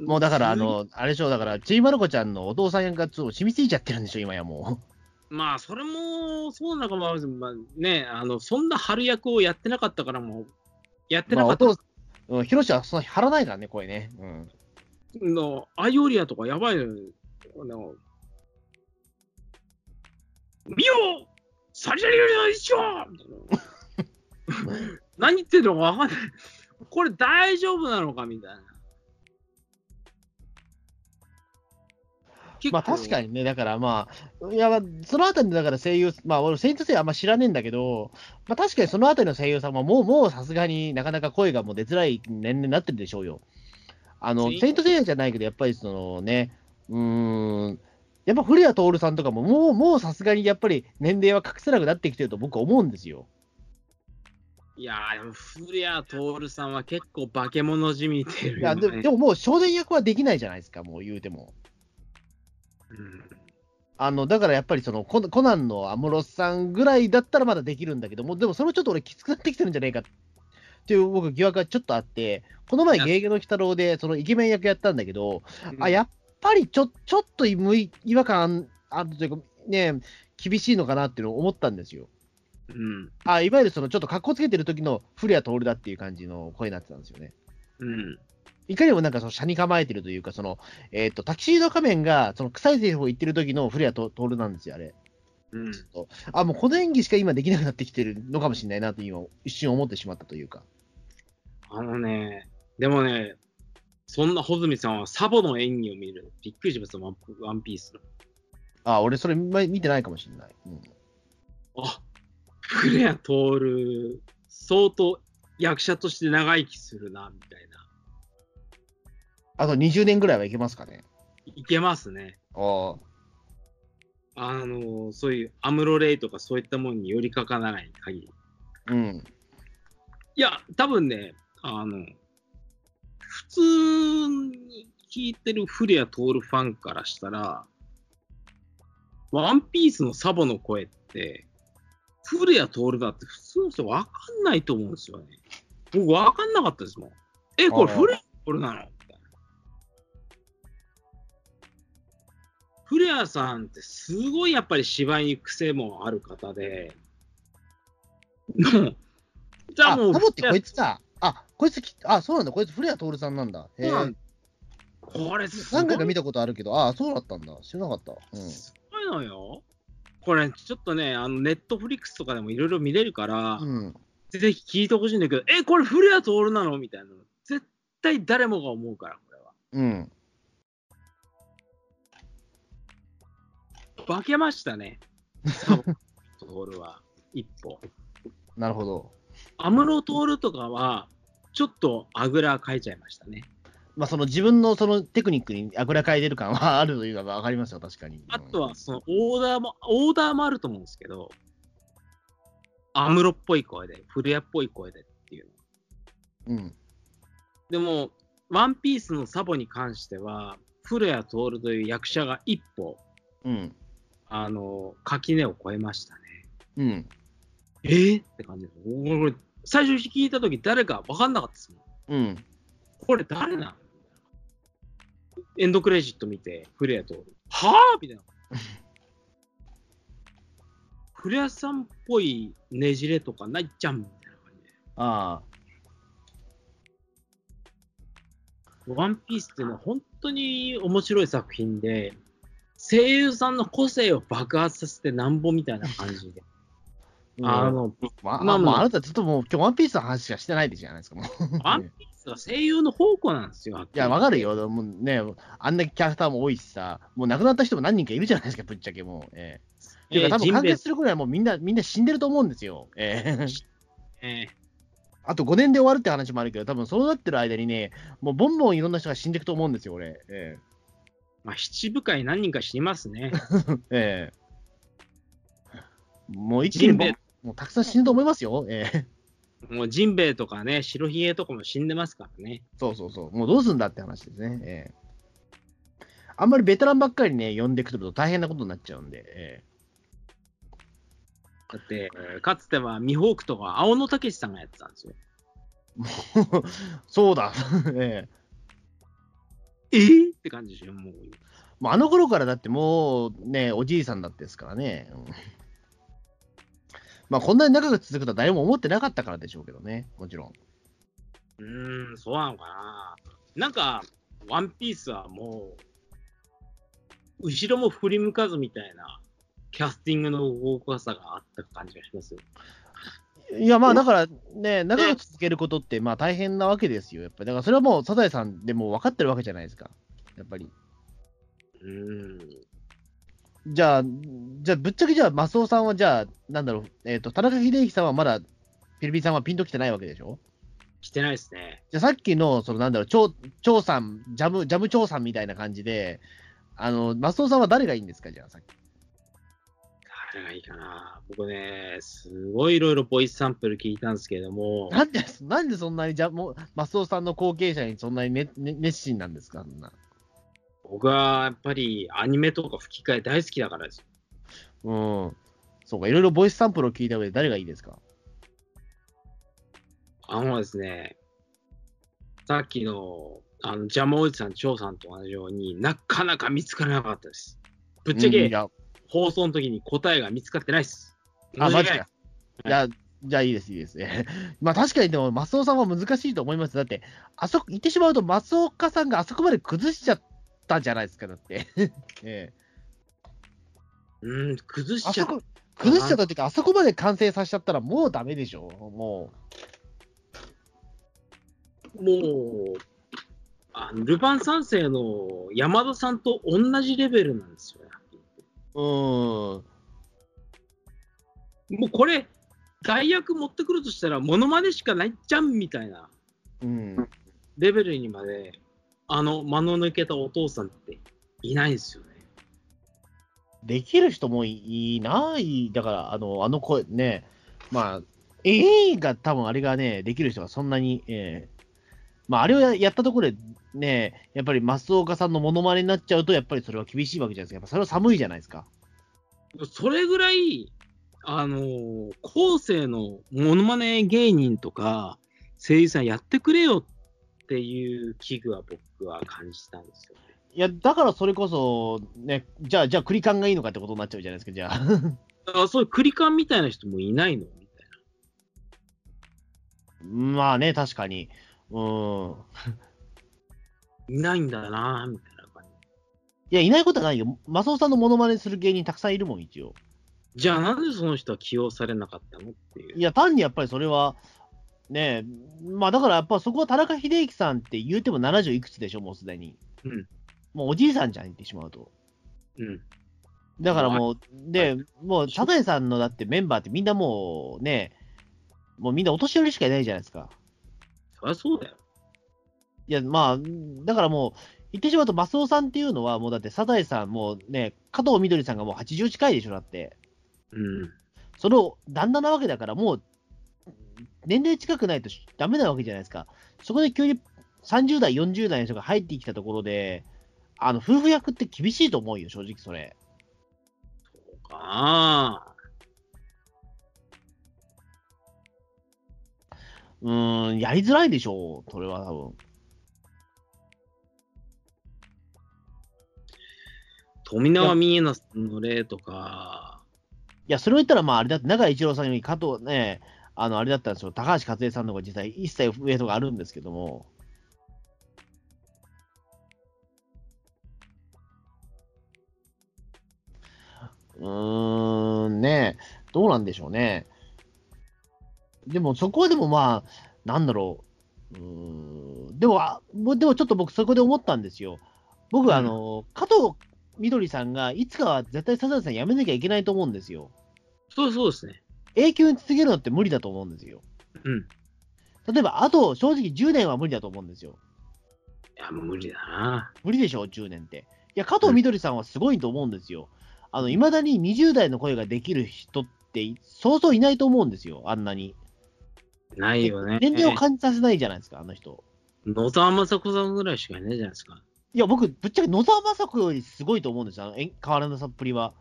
もうだから、あ、の、あれでしょ、だから、ちいまる子ちゃんのお父さんがちょっと染みついちゃってるんでしょ、今やもまあ、それもそうなのかもまあね、あの、そんな春役をやってなかったからもう、やっう。まあ、てなかったお父うん、ヒロシはそんな張らないからね、声ね。うん。の、アイオリアとかやばいのよ。あの、見よサリサリよりの一緒。[laughs] 何言ってんのかわかんない。これ大丈夫なのかみたいな。まあ確かにね、だからまあ、いや、まあそのあたりのだから声優、まあ俺、セイントセイヤあんま知らねえんだけど、まあ確かにそのあたりの声優さんはもう、もうさすがになかなか声がもう出づらい年齢になってるでしょうよ。あの、セイントセイヤじゃないけど、やっぱりそのね、うーん、やっぱ古谷徹さんとかも、もう、もうさすがにやっぱり年齢は隠せなくなってきてると僕は思うんですよ。いやー、でも古谷徹さんは結構化け物じみてるいや。ででももう少年役はできないじゃないですか、もう言うても。うんあの、だからやっぱりそのコ、コナンの安室さんぐらいだったらまだできるんだけども、でもそれちょっと俺きつくなってきてるんじゃないかっていう僕疑惑がちょっとあって、この前、ゲーゲの鬼太郎でそのイケメン役やったんだけど、あ、ややっぱりちょちょっと違和感あるというか、ね、厳しいのかなっていうのを思ったんですよ。うん。あ、いわゆるそのちょっと格好つけてる時の古谷徹だっていう感じの声になってたんですよね。うん。いかにもなんかその車に構えてるというか、その、えっ、と、タキシード仮面が、その臭いセリフを言ってる時の古谷徹なんですよ、あれ。うん。あ、もうこの演技しか今できなくなってきてるのかもしれないなと今、一瞬思ってしまったというか。あのね、でもね、そんな穂積さんはサボの演技を見る。びっくりしました、ワンピースの。あ、俺それま見てないかもしれない。うん、あ、古谷徹、相当役者として長生きするな、みたいな。あと20年ぐらいはいけますかね。いけますね。ああの、そういうアムロレイとかそういったものに寄りかからない限り。あ、うん。いや、多分ね、あの、普通に聞いてる古谷徹ファンからしたら、ワンピースのサボの声って、古谷徹だって普通の人わかんないと思うんですよね。僕わかんなかったですもん。え、これ古谷徹なの？古谷さんってすごいやっぱり芝居に癖もある方で、[laughs] じゃああ、もう、サボってこいつだ。あ、こいつき、あ、そうなんだ。こいつ古谷徹さんなんだ。へえこれすごい何回か見たことあるけど、あ、そうだったんだ。知らなかった。うん。すごいのよ。これ、ちょっとね、あのネットフリックスとかでもいろいろ見れるから、うん。ぜひ聞いてほしいんだけど、え、これ古谷徹なの？みたいなの。絶対誰もが思うから、これは。うん。化けましたね。サボ徹は、一歩。[laughs] なるほど。安室徹とかは、ちょっとあぐらかいちゃいましたね。まあ、その自分のそのテクニックにあぐらかいてる感はあるというのが分かりますよ、確かに。あとは、そのオーダーも、オーダーもあると思うんですけど、安室っぽい声で、古谷っぽい声でっていうの。うん。でも、ワンピースのサボに関しては、古谷徹という役者が一歩、うん。あの、垣根を越えましたね。うん。えー、って感じです。俺、最初聞いたとき誰か分かんなかったですもん。うん。これ誰なのエンドクレジット見て、古谷徹。はぁ？みたいな。[laughs] 古谷さんっぽいねじれとかないじゃんみたいな感じで。あワンピースっていうのは本当に面白い作品で、声優さんの個性を爆発させてなんぼみたいな感じで。あ。あの、まあ、まあまああなたずっともう今日ワンピースの話しかしてないじゃないですか、もう。ワンピースは声優の宝庫なんですよ。[laughs] いや、わかるよ。もうね、あんだけキャラクターも多いしさ、もう亡くなった人も何人かいるじゃないですか、ぶっちゃけもう。ええ。ていうか、多分完結するくらいもうみんな、みんな死んでると思うんですよ。ええ。えあと5年で終わるって話もあるけど、多分そうなってる間にね、もうボンボンいろんな人が死んでいくと思うんですよ、俺。えまあ、七部会何人か死にますね。え。[laughs] ええ。もう一気にももうたくさん死ぬと思いますよ。ええ。もうジンベエとかね、白ひげとかも死んでますからね。そうそうそう。もうどうすんだって話ですね。ええ。あんまりベテランばっかりね、呼んでくると大変なことになっちゃうんで。えだって、えーかつてはミホークとか青野武さんがやってたんですよ。え。[laughs] そうだ。[laughs] ええ。えー、って感じでしょ、もう。もうあの頃からだってもうね、おじいさんだってですからね。うんまあこんなに長く続くとは誰も思ってなかったからでしょうけどね、もちろん。うーん、そうなのかな。なんか、ワンピースはもう、後ろも振り向かずみたいな、キャスティングの豪華さがあった感じがしますよ。いやまあだからね、長く続けることってまあ大変なわけですよ、やっぱり。だからそれはもうサザエさんでも分かってるわけじゃないですか、やっぱり。うん。じゃあ、じゃあ、ぶっちゃけじゃあ、マスオさんはじゃあ、なんだろう、えっ、と、田中秀樹さんはまだ、ピルピーさんはピンときてないわけでしょ？来てないですね。じゃあ、さっきの、その、なんだろう、張張さん、ジャム、ジャム張さんみたいな感じで、あの、マスオさんは誰がいいんですか、じゃあ、さっき。誰がいいかな。僕ね、すごいいろいろボイスサンプル聞いたんですけれども、なんで、なんでそんなに、じゃもう、マスオさんの後継者にそんなにねね熱心なんですか、そんな。僕はやっぱりアニメとか吹き替え大好きだからですよ。うん。そうか、いろいろボイスサンプルを聞いた上で誰がいいですか？あのですね、さっきの、あの、ジャムおじさん、張さんと同じようになかなか見つからなかったです。ぶっちゃけ、放送の時に答えが見つかってないです。あ、マジか。いや、じゃあいいです、いいです。[laughs] まあ確かにでも、マスオさんは難しいと思います。だって、あそこ、言ってしまうと、松岡さんがあそこまで崩しちゃったじゃないですか、だって。[laughs] ええうん、崩しちゃっあそこ、崩しちゃったっていうか、あそこまで完成させちゃったらもうダメでしょ、ももう、あのルパン三世の山田さんと同じレベルなんですよね。う。ん。もうこれ、代役持ってくるとしたら、モノマネしかないじゃんみたいなうん。レベルにまで、あの、間の抜けたお父さんっていないですよね。できる人もいない、だから、あの、あの声ね、まあ、映画多分あれがね、できる人がそんなに、ええまあ、あれをややったところで、ね、やっぱり増岡さんのモノマネになっちゃうと、やっぱりそれは厳しいわけじゃないですか。やっぱそれは寒いじゃないですか。それぐらい、あのー後世のモノマネ芸人とか声優さんやってくれよっていう危惧は僕は感じたんですよね。いや、だからそれこそ、ね、じゃあ、じゃあ、クリカンがいいのかってことになっちゃうじゃないですか、じゃあ。[laughs] あそういうクリカンみたいな人もいないのみたいまあね、確かに。うん。な。いないんだなみたいな感じ。いや、いないことはないよ。マスオさんのモノマネする芸人たくさんいるもん、一応。じゃあなんでその人は起用されなかったのっていう。いや、単にやっぱりそれは、ねまあだからやっぱそこは田中秀樹さんって言うても70いくつでしょ、もうすでに。うんもうおじいさんじゃん、言ってしまうと。うん。だからもう、で、もう、サザエさんのだってメンバーってみんなもうね、もうみんなお年寄りしかいないじゃないですか。そりゃそうだよ。いや、まあ、だからもう、言ってしまうと、マスオさんっていうのは、もうだって、サザエさん、もうね、加藤みどりさんがもう80近いでしょ、だって。うん。その旦那なわけだから、もう、年齢近くないとダメなわけじゃないですか。そこで急に30代、40代の人が入ってきたところで、あの、夫婦役って厳しいと思うよ、正直それ。そうかなうーん、やりづらいでしょう、それは多分。富永美恵さんの例とか、いや、それを言ったら、まあ、あれだって、永井一郎さんより加藤ね、あの、あれだったんですよ、高橋克恵さんの方が実際、一切上とかあるんですけども、うーん、ねどうなんでしょうね。でも、そこはでもまあ、なんだろう、うーん、でも、でもちょっと僕、そこで思ったんですよ。僕、うんあの、加藤みどりさんが、いつかは絶対サザエさん辞めなきゃいけないと思うんですよ。そうそうですね。永久に続けるのって無理だと思うんですよ。うん。例えば、あと、正直10年は無理だと思うんですよ。いや、もう無理だな。無理でしょ、10年って。いや、加藤みどりさんはすごいと思うんですよ。あの、未だに20代の声ができる人って、そうそういないと思うんですよ、あんなに。ないよね。年齢を感じさせないじゃないですか、あの人。野沢雅子さんぐらいしかいないじゃないですか。いや、僕、ぶっちゃけ野沢雅子よりすごいと思うんですよ、あの変わらなさっぷりは。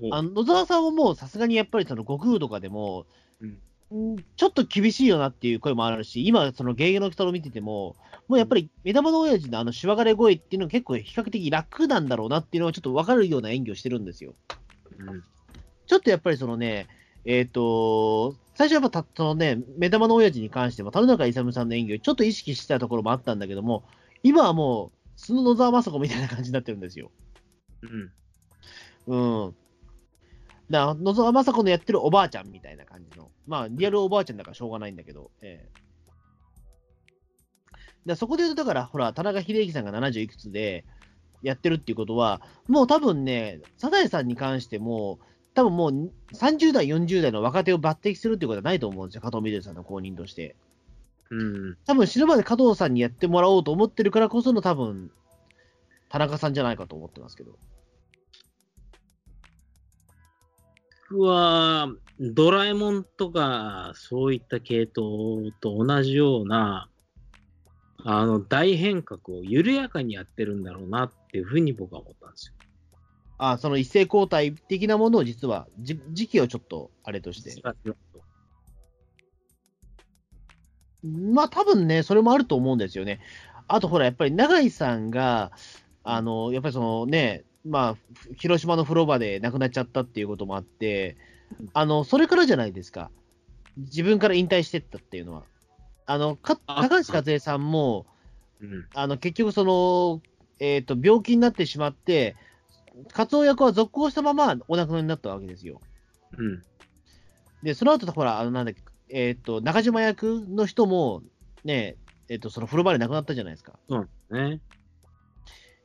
おあの野沢さんはもうさすがにやっぱりその悟空とかでも、うんんちょっと厳しいよなっていう声もあるし、今、その芸能の人を見てても、もうやっぱり目玉の親父のあのしわがれ声っていうのが結構比較的楽なんだろうなっていうのはちょっと分かるような演技をしてるんですよ。うん。ちょっとやっぱりそのね、えっ、と、最初はやっぱたそのね、目玉の親父に関しても、田中勇さんの演技をちょっと意識してたところもあったんだけども、今はもう、素の野沢雅子みたいな感じになってるんですよ。うん。うん。だから、野沢雅子のやってるおばあちゃんみたいな感じの。まあ、リアルおばあちゃんだからしょうがないんだけど。ええだそこで言うと、だから、ほら、田中秀樹さんが70いくつで、やってるっていうことは、もう多分ね、サザエさんに関しても、多分もう30代、40代の若手を抜擢するっていうことはないと思うんですよ、加藤みどりさんの後任として。うん。多分死ぬまで加藤さんにやってもらおうと思ってるからこその多分、田中さんじゃないかと思ってますけど。僕は、ドラえもんとか、そういった系統と同じような、あの、大変革を緩やかにやってるんだろうなっていうふうに僕は思ったんですよ。あその一斉交代的なものを実は、じ時期をちょっとあれとして。まあ多分ね、それもあると思うんですよね。あとほら、やっぱり永井さんが、あの、やっぱりそのね、まあ、ふ広島の風呂場で亡くなっちゃったっていうこともあって、あの、それからじゃないですか。自分から引退してったっていうのは。あの、かあ高橋和恵さんも、うん。あの、結局その、えっ、と、病気になってしまって、活動役は続行したままお亡くなりになったわけですよ。うん。で、その後、ほら、あの、なんだっけ、えっ、と、中島役の人も、ね、えっ、と、その風呂場で亡くなったじゃないですか。そうね。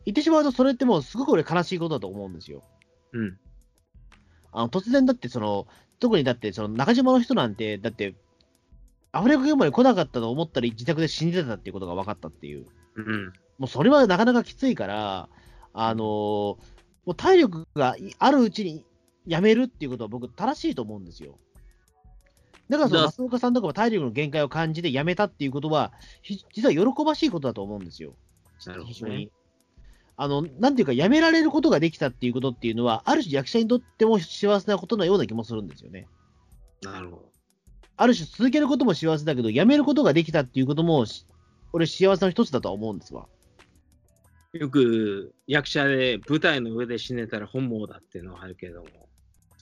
言ってしまうと、それってもうすごく俺悲しいことだと思うんですよ。うん。あの、突然だって、その、特にだって、その中島の人なんて、だって、アフレコ現場に来なかったと思ったら自宅で死んでたっていうことが分かったっていう。うん。もうそれはなかなかきついから、あのーもう体力がいあるうちにやめるっていうことは僕、正しいと思うんですよ。だからそのだ増岡さんとかも体力の限界を感じてやめたっていうことは、ひ実は喜ばしいことだと思うんですよ。なるほどね非常に。。あの、なんていうか、やめられることができたっていうことっていうのは、ある種役者にとっても幸せなことのような気もするんですよね。なるほど。ある種続けることも幸せだけど、やめることができたっていうことも、し俺幸せの一つだとは思うんですわ。よく役者で舞台の上で死ねたら本望だっていうのはあるけれども、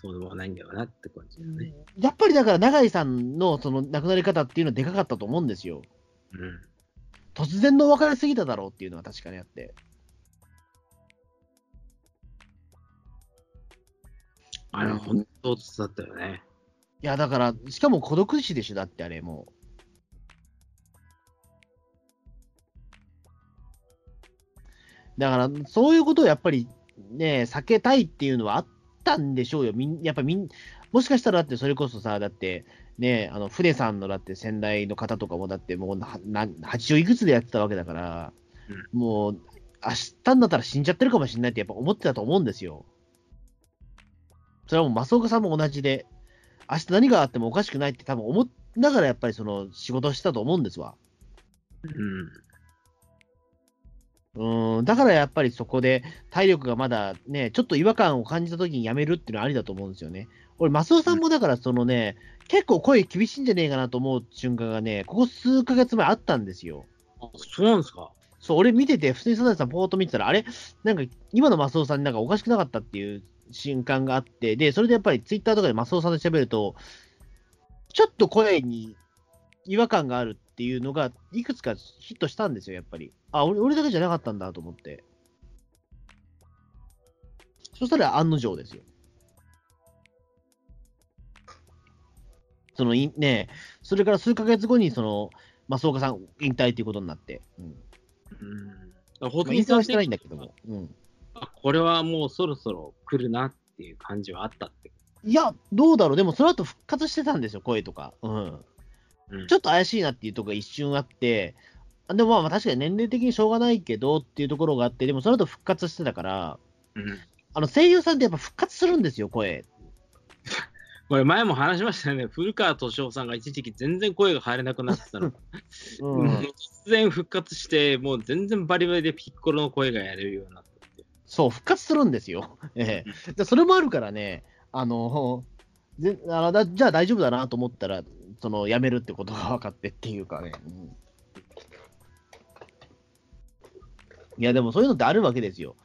そうでもないんだよなって感じだよね。やっぱりだから、永井さんのその亡くなり方っていうのはでかかったと思うんですよ。うん。突然の別れすぎただろうっていうのは確かにあって。あれは本当だったよね。いや、だから、しかも孤独死でしょ、だってあれもう。だから、そういうことをやっぱりね、避けたいっていうのはあったんでしょうよ。みんやっぱみん、もしかしたらだってそれこそさ、だってね、あの、船さんのだって先代の方とかもだってもうなな80いくつでやってたわけだから、もう、明日になったら死んじゃってるかもしれないってやっぱ思ってたと思うんですよ。それはもう増岡さんも同じで、明日何があってもおかしくないって多分思いながらやっぱりその仕事をしてたと思うんですわ。うん。うーん、だからやっぱりそこで体力がまだね、ちょっと違和感を感じた時にやめるっていうのはありだと思うんですよね。俺、増尾さんもだからそのね、結構声厳しいんじゃねえかなと思う瞬間がね、ここ数ヶ月前あったんですよ。あ、そうなんですか？そう、俺見てて、普通にサザエさんポーっと見てたら、あれ？なんか今の増尾さんになんかおかしくなかったっていう瞬間があって、で、それでやっぱりツイッターとかで増尾さんと喋ると、ちょっと声に違和感があるっていうのが、いくつかヒットしたんですよ、やっぱり。あ、俺俺だけじゃなかったんだと思って。そしたら案の定ですよ。そのいね、それから数ヶ月後に、その、増岡さん引退っていうことになって。うんうん。ホまあ、引退はしてないんだけども。うん。あこれはもうそろそろ来るなっていう感じはあったって。いや、どうだろう。でも、その後復活してたんですよ、声とか。うん。うんちょっと怪しいなっていうところが一瞬あって、あでもまあまあ確かに年齢的にしょうがないけどっていうところがあって、でもその後復活してたから、うんあの声優さんってやっぱ復活するんですよ、声。[laughs] これ前も話しましたよね。古川敏夫さんが一時期全然声が入れなくなってたの。[laughs] うん突然復活して、もう全然バリバリでピッコロの声がやれるようになったって。そう、復活するんですよ。[laughs] ええでそれもあるからね、あの、ぜあのだじゃあ大丈夫だなと思ったら、その辞めるってことが分かってっていうかね。うんいや、でもそういうのってあるわけですよ。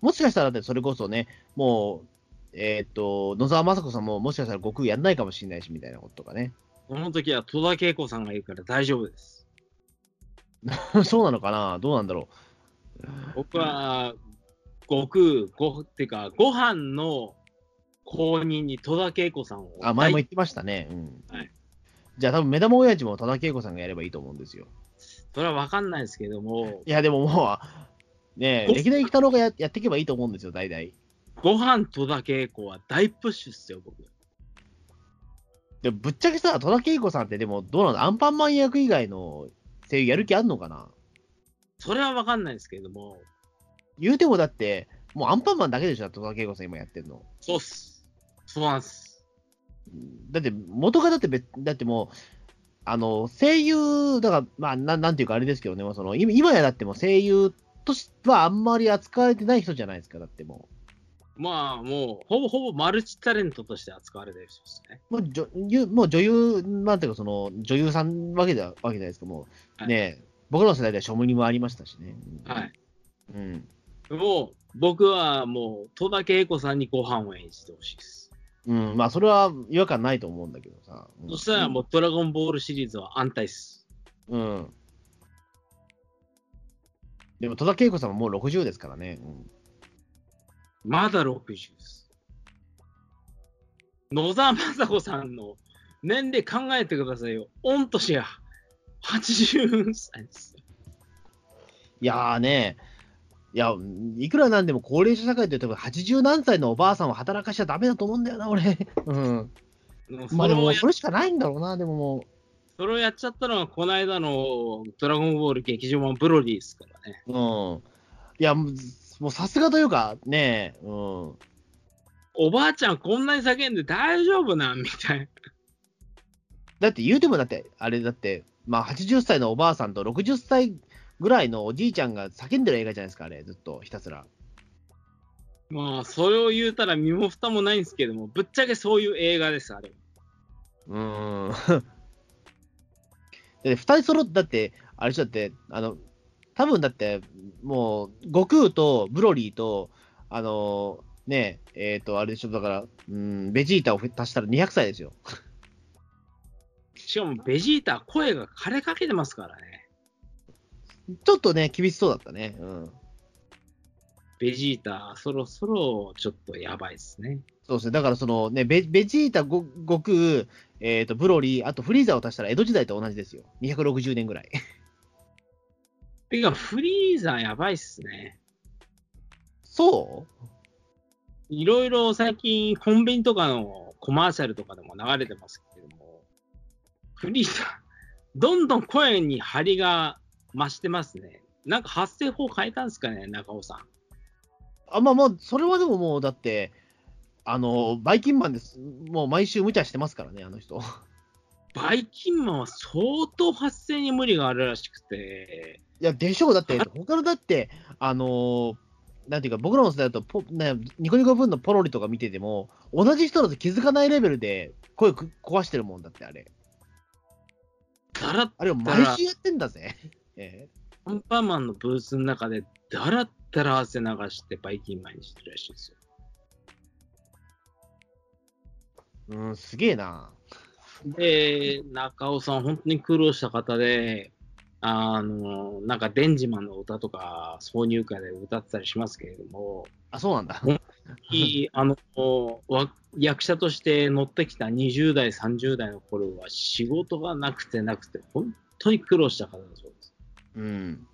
もしかしたらそれこそね、もう、えーっと、野沢雅子さんももしかしたら悟空やんないかもしれないしみたいなこととかね。この時は戸田恵子さんがいるから大丈夫です。[laughs] そうなのかな？どうなんだろ僕は、悟空、ごってか、ご飯の公認に戸田恵子さんを。う。あ、前も言ってましたね。うん。はいじゃあ多分目玉親父も戸田恵子さんがやればいいと思うんですよ。それは分かんないですけども、いや、でももう、ね歴代北郎がややっていけばいいと思うんですよ、大体。ご飯戸田恵子は大プッシュっすよ、僕。でもぶっちゃけさ、戸田恵子さんってでも、どうなのアンパンマン役以外の声優やる気あんのかな？それは分かんないですけれども、言うてもだって、もうアンパンマンだけでしょ、戸田恵子さん今やってんの。そうっす。そうなんす。だって、元がだって別、だってもう、あの、声優、だから、まあ、なんなんていうかあれですけどね、もうその、今今やだってもう声優としてはあんまり扱われてない人じゃないですか、だってもまあ、もう、ほぼほぼマルチタレントとして扱われてる人ですね。う。もう女優もう女優、なんていうか、その、女優さんわけではわけじゃないですか、もう。はいねえ僕らの世代では庶務にもありましたしね。はい。うん。もう、僕はもう、戸田恵子さんにご飯を演じてほしいです。うん、まあ、それは違和感ないと思うんだけどさ。うんそしたらもう、ドラゴンボールシリーズは安泰っす。うん。でも、戸田恵子さんはもう60ですからね。うんまだ60です。野沢雅子さんの年齢考えてくださいよ。御年が80歳です。いやーね、いや、いくらなんでも高齢者社会って言うと、80何歳のおばあさんを働かしちゃダメだと思うんだよな、俺。うん。まあでも、それしかないんだろうな、でももそれをやっちゃったのが、この間のドラゴンボール劇場版ブロディですからね。う。うん。いや、もうさすがというか、ねうん。おばあちゃんこんなに叫んで大丈夫なんみたいな。だって言うても、だって、あれだって、まあ80歳のおばあさんと60歳ぐらいのおじいちゃんが叫んでる映画じゃないですか、あれ、ずっと、ひたすら。まあ、それを言うたら身も蓋もないんですけども、ぶっちゃけそういう映画です、あれ。うーん。[laughs] で、二人揃って、だって、あれだって、あの、多分だって、もう、悟空とブロリーと、あの、ねえ、えっ、と、あれでしょ、だから、うん、ベジータを足したら200歳ですよ。しかもベジータ、声が枯れかけてますからね。ちょっとね、厳しそうだったね。うん。ベジータ、そろそろちょっとやばいですね。そうですね。だから、そのね、ベベジータ、ゴ悟空、えっ、と、ブロリー、あとフリーザを足したら江戸時代と同じですよ。260年ぐらい。てか、フリーザやばいっすね。そう？いろいろ最近、コンビニとかのコマーシャルとかでも流れてますけれども、フリーザ、どんどん声に張りが増してますね。なんか発声法変えたんですかね、中尾さん。あ、まあまあ、それはでももう、だって、あの、バイキンマンです。もう毎週無茶してますからね、あの人。バイキンマンは相当発声に無理があるらしくて、いや、でしょう。だって、他のだって、あのーなんていうか、僕らの世代だとポ、ね、ニコニコ分のポロリとか見てても、同じ人だと気づかないレベルで声く壊してるもんだって、あれ。だらっあれを毎週やってんだぜ。えアンパンマンのブースの中でだらだら汗流してバイキンマンにしてるらしいですよ。うん、すげえな。で、中尾さん、本当に苦労した方で、あの、なんか、デンジマンの歌とか、挿入歌で歌ってたりしますけれども、あ、そうなんだ。いいあのわ役者として乗ってきた20代、30代の頃は仕事がなくてなくて、本当に苦労した方だそうです。うん。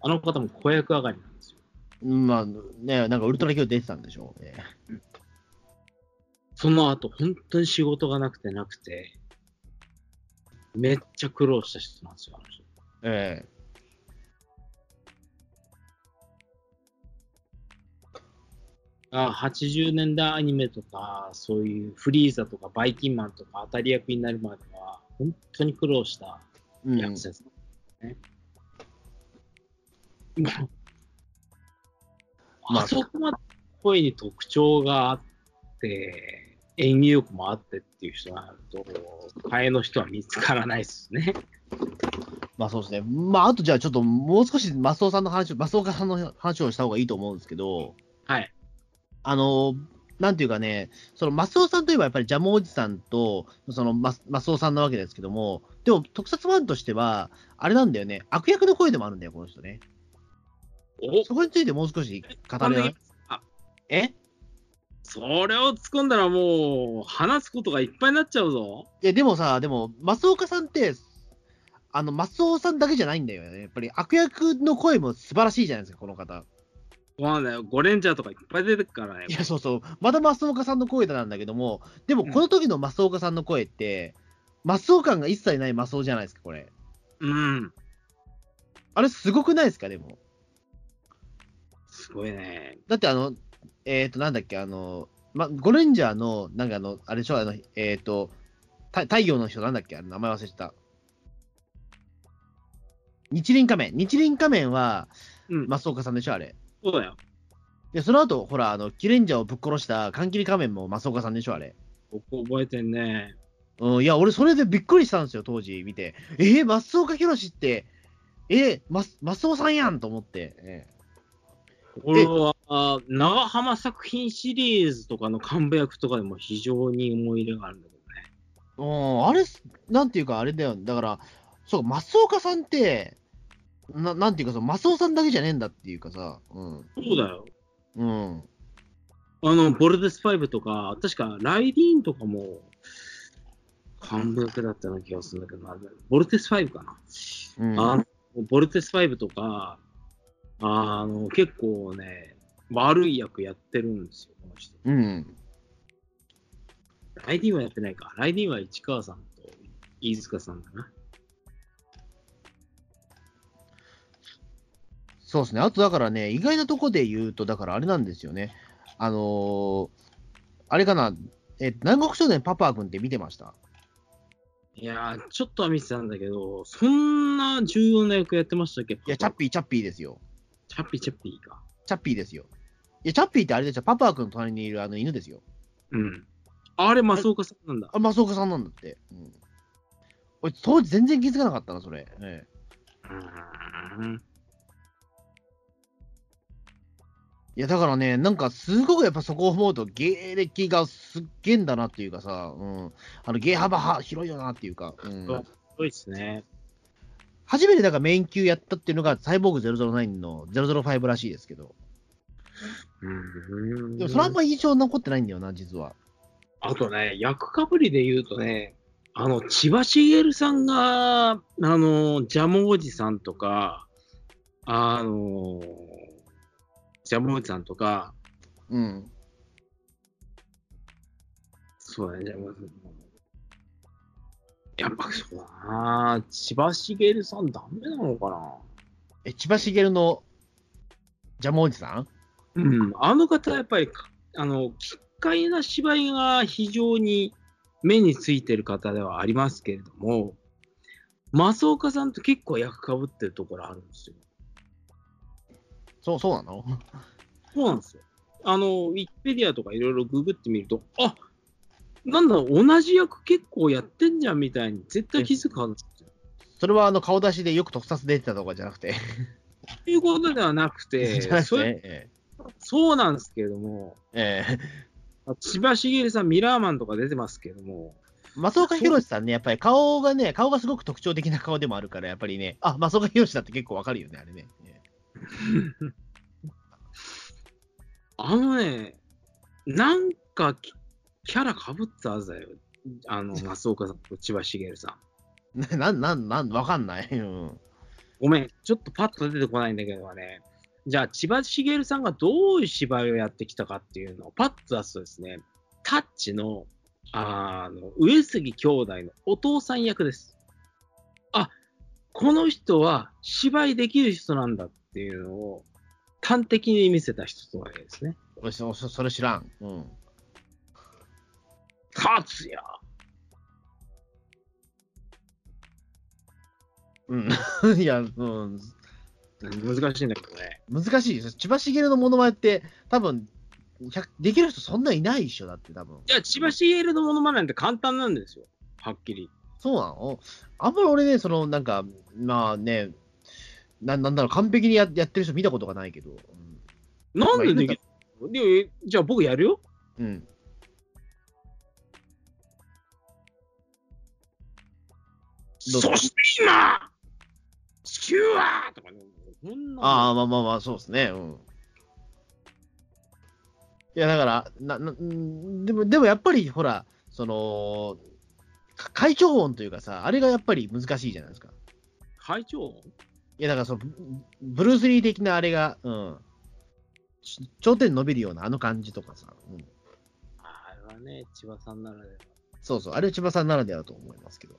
あの方も子役上がりなんですよ。うんまあ、ね、なんかウルトラ級出てたんでしょうね。その後、本当に仕事がなくてなくて、めっちゃ苦労した人なんですよ、あの人。ええあ80年代アニメとか、そういうフリーザとかバイキンマンとか当たり役になるまでは、本当に苦労したうん。役者ですね。もうまあ [laughs] あそこまで声に特徴があって、演技力もあってっていう人がなると、替えの人は見つからないですね。まあそうですね。まあ、あとじゃあちょっともう少しマスオさんの話を、マスオさんの話をした方がいいと思うんですけど、はい。あの、なんていうかね、そのマスオさんといえばやっぱりジャムおじさんと、そのマスオさんなわけですけども、でも特撮ファンとしては、あれなんだよね、悪役の声でもあるんだよ、この人ね。そこについてもう少し語れないえそれを突っ込んだらもう、話すことがいっぱいになっちゃうぞ。いや、でもさ、でも、増岡さんって、あの、マスオさんだけじゃないんだよね。やっぱり悪役の声も素晴らしいじゃないですか、この方。そうなんだよ。ゴレンジャーとかいっぱい出てくからねい。や、そうそう。まだ増岡さんの声なんだけども、でもこの時の増岡さんの声って、増岡感が一切ない増尾じゃないですか、これ。うん。あれすごくないですか、でも。すごいね。だってあの、えっ、と、なんだっけ、あの、ま、ゴレンジャーの、なんかあの、あれでしょ、あの、えっ、と、た太陽の人なんだっけ、あの名前忘れてた。日輪仮面。日輪仮面は、うん。増岡さんでしょ、あれ。そうだよ。で、その後、ほら、あの、キレンジャーをぶっ殺した缶切り仮面も増岡さんでしょ、あれ。僕覚えてんね。うん、いや、俺、それでびっくりしたんですよ、当時見て。えー、増岡弘って、えー、マス増尾さんやんと思って。え俺は、長浜作品シリーズとかの幹部役とかでも非常に思い入れがあるんだけどね。ーうん、あれ、なんていうか、あれだよ。だから、そう、増岡さんって、ななんていうかさ、増尾さんだけじゃねえんだっていうかさ、うん。そうだよ。うん。あの、ボルテス5とか、確かライディーンとかも、幹部役だったような気がするんだけどな、ボルテス5かな。うん、あのボルテス5とか、あの、結構ね、悪い役やってるんですよ、この人。うん。ライディーンはやってないか。ライディーンは市川さんと飯塚さんだな。そうですね。あと、だからね、意外なとこで言うと、だからあれなんですよね。あのーあれかな、え、南国少年パパ君って見てました？いやー、ちょっとは見てたんだけど、そんな重要な役やってましたっけ？いや、チャッピー、チャッピーですよ。チャッピーチャッピーか。チャッピーですよ。いや、チャッピーってあれでしょ、パパ君の隣にいるあの犬ですよ。うん。あれ、増岡さんなんだ。あ、増岡さんなんだって。うん。俺、当時全然気づかなかったな、それ。ええうーん。いや、だからね、なんかすごくやっぱそこを思うと、芸歴がすっげえんだなっていうかさ、うん。あの、芸幅は広いよなっていうか、うん。そうすごいですね。初めてだからメイン級やったっていうのが、サイボーグ009の005らしいですけど。うん。でもそれはあんま印象残ってないんだよな、実は。あとね、役かぶりで言うとね、あの、千葉茂さんが、あの、ジャムおじさんとか、あの、ジャムおじさんとか、うん。そうだね、ジャムおじさん。やっぱそうだな千葉茂さんダメなのかな？え、千葉茂のジャムおじさん？うん、あの方やっぱりか、あの、奇怪な芝居が非常に目についてる方ではありますけれども、増岡さんと結構役かぶってるところあるんですよ。そう、そうなの？[laughs] そうなんですよ。あの、ウィキペディアとかいろいろググってみると、あなんだ、同じ役結構やってんじゃんみたいに絶対気づくはずですよ。それはあの顔出しでよく特撮出てたとかじゃなくて。ということではなくて、[laughs] それそうなんですけれども、ええ千葉茂さん、ミラーマンとか出てますけども、え松岡弘さんね、やっぱり顔がね、顔がすごく特徴的な顔でもあるから、やっぱりね、あ、松岡弘だって結構わかるよね、あれね。え [laughs] あのね、なんかキキャラかぶったはずだよ。あの、[laughs] 増岡さんと千葉茂さん。えな、なん、なん、わかんない。うん。ごめん、ちょっとパッと出てこないんだけどね。じゃあ、千葉茂さんがどういう芝居をやってきたかっていうのをパッと出すとですね、タッチの、あの、上杉兄弟のお父さん役です。あ、この人は芝居できる人なんだっていうのを端的に見せた人とわけですね。そそれ知らん。うん。達也うん。[laughs] いや、うん。難しいんだけどね。難しいです。千葉茂のモノマネって、多分100できる人そんないないっしょ、だって多分。いや、千葉茂のものまねなんて簡単なんですよ。はっきり。そうなの？あんまり俺ね、その、なんか、まあね、ななんだろう、完璧にややってる人見たことがないけど。なんでできるじゃあ僕やるよ。うん。そして今、地球はとかね、こんなのああ、まあまあまあ、そうですね。うん。いや、だから、な、な、んでも、でもやっぱり、ほら、その、か会長音というかさ、あれがやっぱり難しいじゃないですか。会長いや、だからその、ブブルース・リー的なあれが、うん。ち頂点伸びるようなあの感じとかさ、うん。あれはね、千葉さんならでは。そうそう、あれ千葉さんならではだと思いますけど。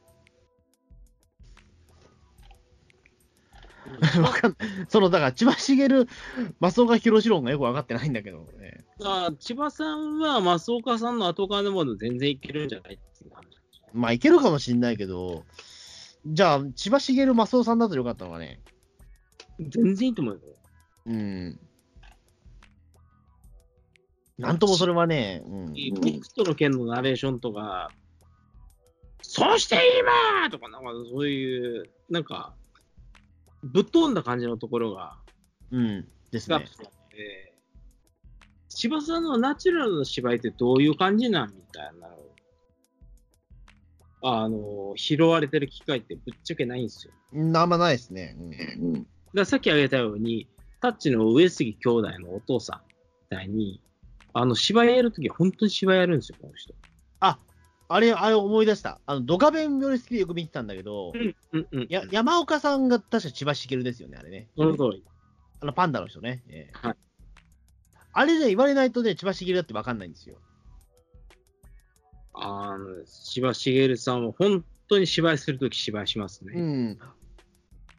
その、だから千葉茂、増岡宏論がよく分かってないんだけどね。あ千葉さんは増岡さんの後からでも全然いけるんじゃないまあ、いけるかもしんないけど、じゃあ、千葉茂、増尾さんだとよかったのかね。全然いいと思うよ。うん。なんともそれはね、うん。ギフトの件のナレーションとか、そして今とか、なんかそういう、なんか、ぶっ飛んだ感じのところが、うん。ですね千葉さんのナチュラルな芝居ってどういう感じなんみたいなのをあの、拾われてる機会ってぶっちゃけないんですよ。うんあんまないですね。うん。ださっき挙げたように、タッチの上杉兄弟のお父さんみたいに、あの、芝居やるときは本当に芝居やるんですよ、この人。あ、あれ、あれ思い出した。あの、ドカベンより好きでよく見てたんだけど、うん、うん、うん。や山岡さんが確か千葉茂ですよね、あれね。その通り。あの、パンダの人ね。ええはいあれね、言われないとね、千葉茂だって分かんないんですよ。あの、千葉茂さんは本当に芝居するとき芝居しますうね。ん。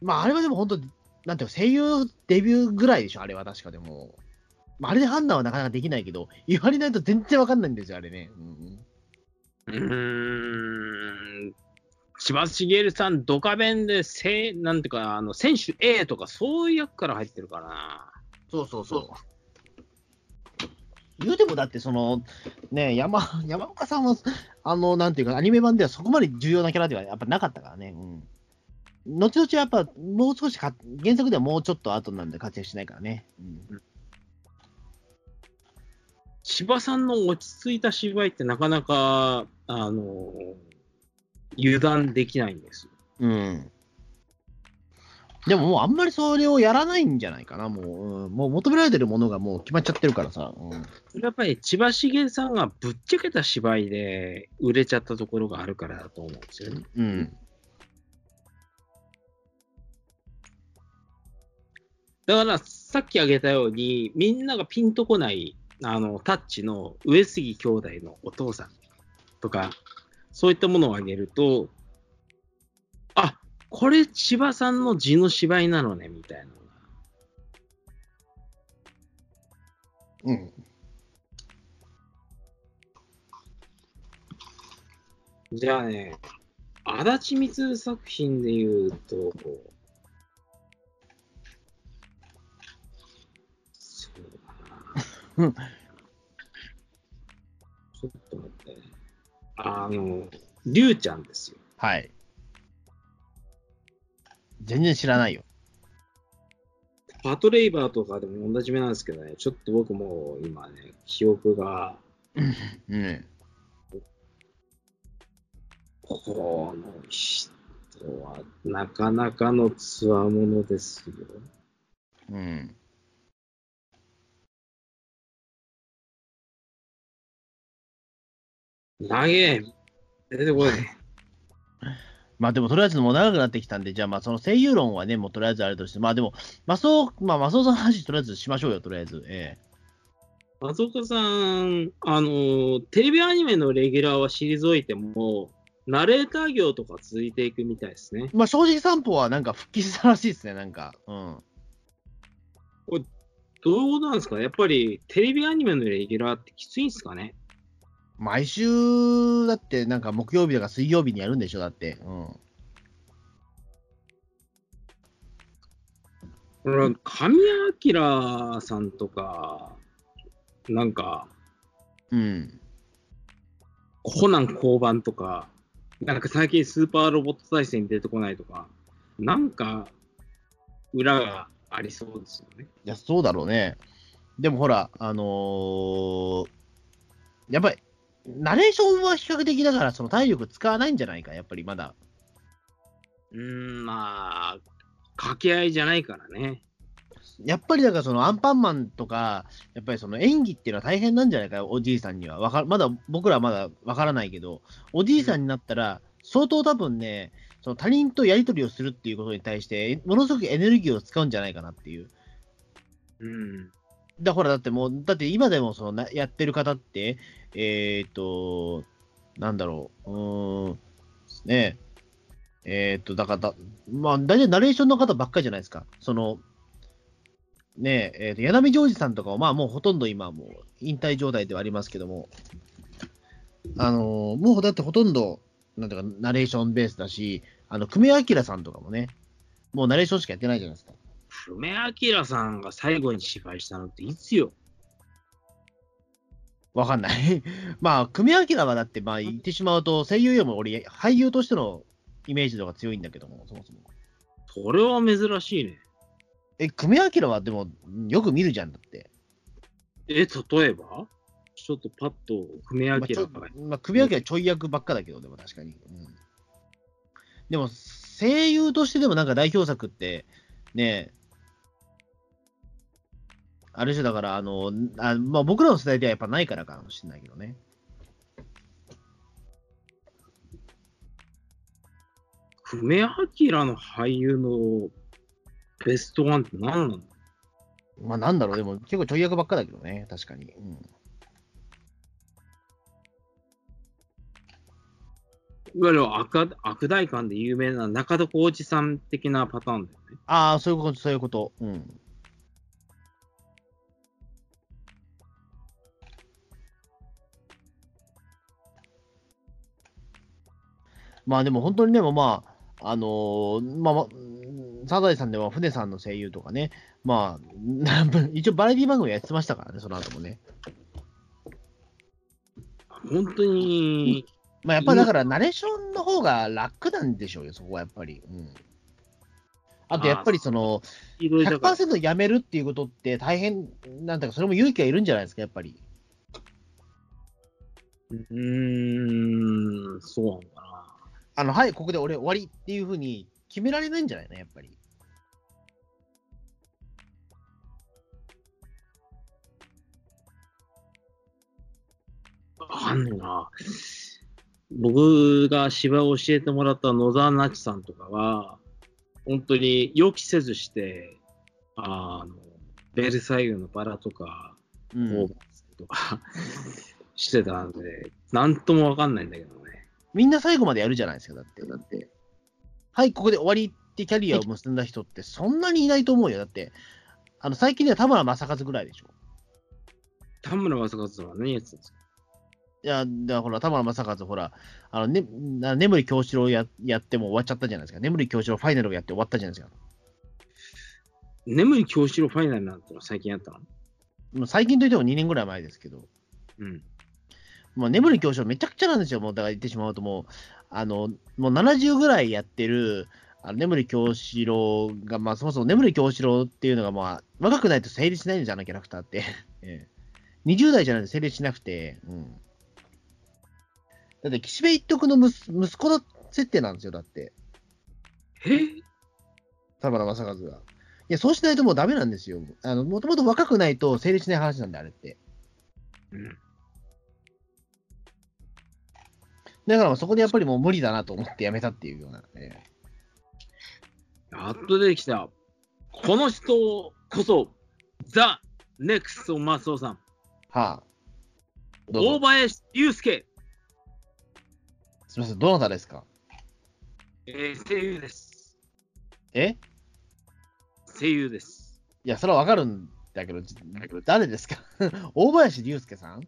まあ、あれはでも本当、なんていうの、声優デビューぐらいでしょ、あれは確かでも。まあ、あれで判断はなかなかできないけど、言われないと全然分かんないんですよ、あれね。うん、うーん。千葉茂さん、ドカベンで、せなんていうか、あの、選手 A とかそういう役から入ってるからな。そうそうそう。言うてもだって、その、ね山、[laughs] 山岡さんは、あの、なんていうか、アニメ版ではそこまで重要なキャラではやっぱなかったからね。うん。後々やっぱ、もう少しか、原作ではもうちょっと後なんで活躍しないからね。うん。千葉さんの落ち着いた芝居ってなかなか、あの、油断できないんですよ。うん。でももうあんまりそれをやらないんじゃないかな、もう。うん、もう求められてるものがもう決まっちゃってるからさ。うん。やっぱり千葉茂さんがぶっちゃけた芝居で売れちゃったところがあるからだと思うんですよね。うん。だからさっき挙げたように、みんながピンとこない、あの、タッチの上杉兄弟のお父さんとか、そういったものを挙げると、あ、これ千葉さんの字の芝居なのね、みたいなのが。うん。じゃあね、足立みつ作品で言うと、うんちょっと待ってね。あの、りゅうちゃんですよ。はい。全然知らないよ。パトレイバーとかでも同じ目なんですけどね、ちょっと僕もう今ね、記憶が、うん。この人はなかなかのつわものですよ。うん。長え。出てこない。[laughs] まあでもとりあえずもう長くなってきたんで、じゃあまあその声優論はね、もうとりあえずあれとして、まあでも、マスオ、まあマスオさんの話とりあえずしましょうよ、とりあえず。え松岡さん、あの、テレビアニメのレギュラーは退いても、ナレーター業とか続いていくみたいですねえ。。まあ正直散歩はなんか復帰したらしいですね、なんか。うん。どういうことなんですかやっぱりテレビアニメのレギュラーってきついんですかね毎週、だってなんか木曜日とか水曜日にやるんでしょ、だって。うん。これ、神谷明さんとか、なんか、うん。コナン交番とか、なんか最近スーパーロボット対戦に出てこないとか、なんか、裏がありそうですよね。いや、そうだろうね。でもほら、あのーやっぱり、ナレーションは比較的だから、その体力使わないんじゃないか、やっぱりまだ。うーん、まあ、掛け合いじゃないからね。やっぱりだからそのアンパンマンとか、やっぱりその演技っていうのは大変なんじゃないか、おじいさんには。わかまだ、僕らはまだわからないけど、おじいさんになったら、相当多分ね、その他人とやり取りをするっていうことに対して、ものすごくエネルギーを使うんじゃないかなっていう。うん。だからだってもう、だって今でもそのなやってる方って、えっ、と、なんだろう、うーん、ねえ、えっ、と、だからだ、まあ、大体ナレーションの方ばっかりじゃないですか。その、ねえ、えーと、柳ジョージさんとかは、まあもうほとんど今もう引退状態ではありますけども、あのーもうだってほとんど、なんていうか、ナレーションベースだし、あの、久米明さんとかもね、もうナレーションしかやってないじゃないですか。久米明さんが最後に芝居したのっていつよ？わかんない。[laughs] まあ、久米明はだって、まあ言ってしまうと、声優よりも俺、俳優としてのイメージ度が強いんだけども、そもそも。それは珍しいね。え、久米明はでも、よく見るじゃんだって。え、例えば？ちょっとパッと久米明まあ。まあ、久米明はちょい役ばっかだけど、でも確かに。うん、でも、声優としてでもなんか代表作って、ねある種だから、あの、あまあ、僕らの世代ではやっぱないからかもしれないけどね。久米明の俳優のベストワンって何なの？まあ、なんだろう、でも結構ちょい役ばっかだけどね、確かに。うんいわゆる悪悪大官で有名な中田浩二さん的なパターンだよね。ああ、そういうこと、そういうこと。うん。まあでも本当にでもまあ、あのーまあまあ、サザエさんでは船さんの声優とかね、まあ、[laughs] 一応バラエティ番組やってましたからね、その後もね。本当に、まあやっぱだからナレーションの方が楽なんでしょうよ、そこはやっぱり。うん。あとやっぱりその、いろいろだから100%やめるっていうことって大変、なんだか、それも勇気がいるんじゃないですか、やっぱり。うーん、そうなのかな。あの、はい、ここで俺終わりっていうふうに決められないんじゃないの、やっぱり。わかんないな。僕が芝居を教えてもらった野沢那智さんとかは、本当に予期せずして、あの、ベルサイユのバラとか、うんオーバーとか [laughs] してたんで、なんともわかんないんだけどね。みんな最後までやるじゃないですか、だって。だって。はい、ここで終わりってキャリアを結んだ人ってそんなにいないと思うよ。だって、あの、最近では田村正和ぐらいでしょ。田村正和さんは何やってたんですか？いや、だからほら、田村正和、ほら、あの、ね、な眠り京志郎ややっても終わっちゃったじゃないですか。眠り京志郎ファイナルをやって終わったじゃないですか。眠り京志郎ファイナルなんてのは最近やったの？最近といっても2年ぐらい前ですけど。うん。もう眠り教師めちゃくちゃなんですよ、もうだから言ってしまうと、もう、あの、もう70ぐらいやってる、あの眠り京志郎が、まあ、そもそも眠り京志郎っていうのが、まあ、若くないと成立しないんじゃなキャラクターって。[laughs] ええ20代じゃないと成立しなくて、うん。だって、岸辺一徳の息息子の設定なんですよ、だって、え？田村正和が。いや、そうしないともうダメなんですよ。あの、もともと若くないと成立しない話なんで、あれって。うん。だから、そこでやっぱりもう無理だなと思ってやめたっていうような。ええやっと出てきた。この人こそ、ザ・ネクスト・マスオさん。はあ。大林祐介、すみません、どなたですか？えー、声優です。え？声優です。いや、それはわかるんだけど、じ誰ですか？[laughs] 大林龍介さん？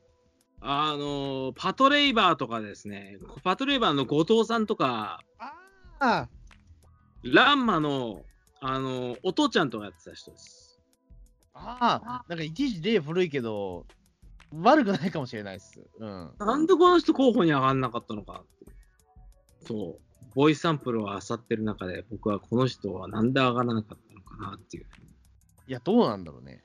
あのーパトレイバーとかですね、パトレイバーの後藤さんとか、ああ、ランマの、あのーお父ちゃんとかやってた人です。ああ、なんか一時例古いけど、悪くないかもしれないです。うん。なんでこの人候補に上がんなかったのか。そう。ボイスサンプルを漁ってる中で、僕はこの人はなんで上がらなかったのかなっていう。いや、どうなんだろうね。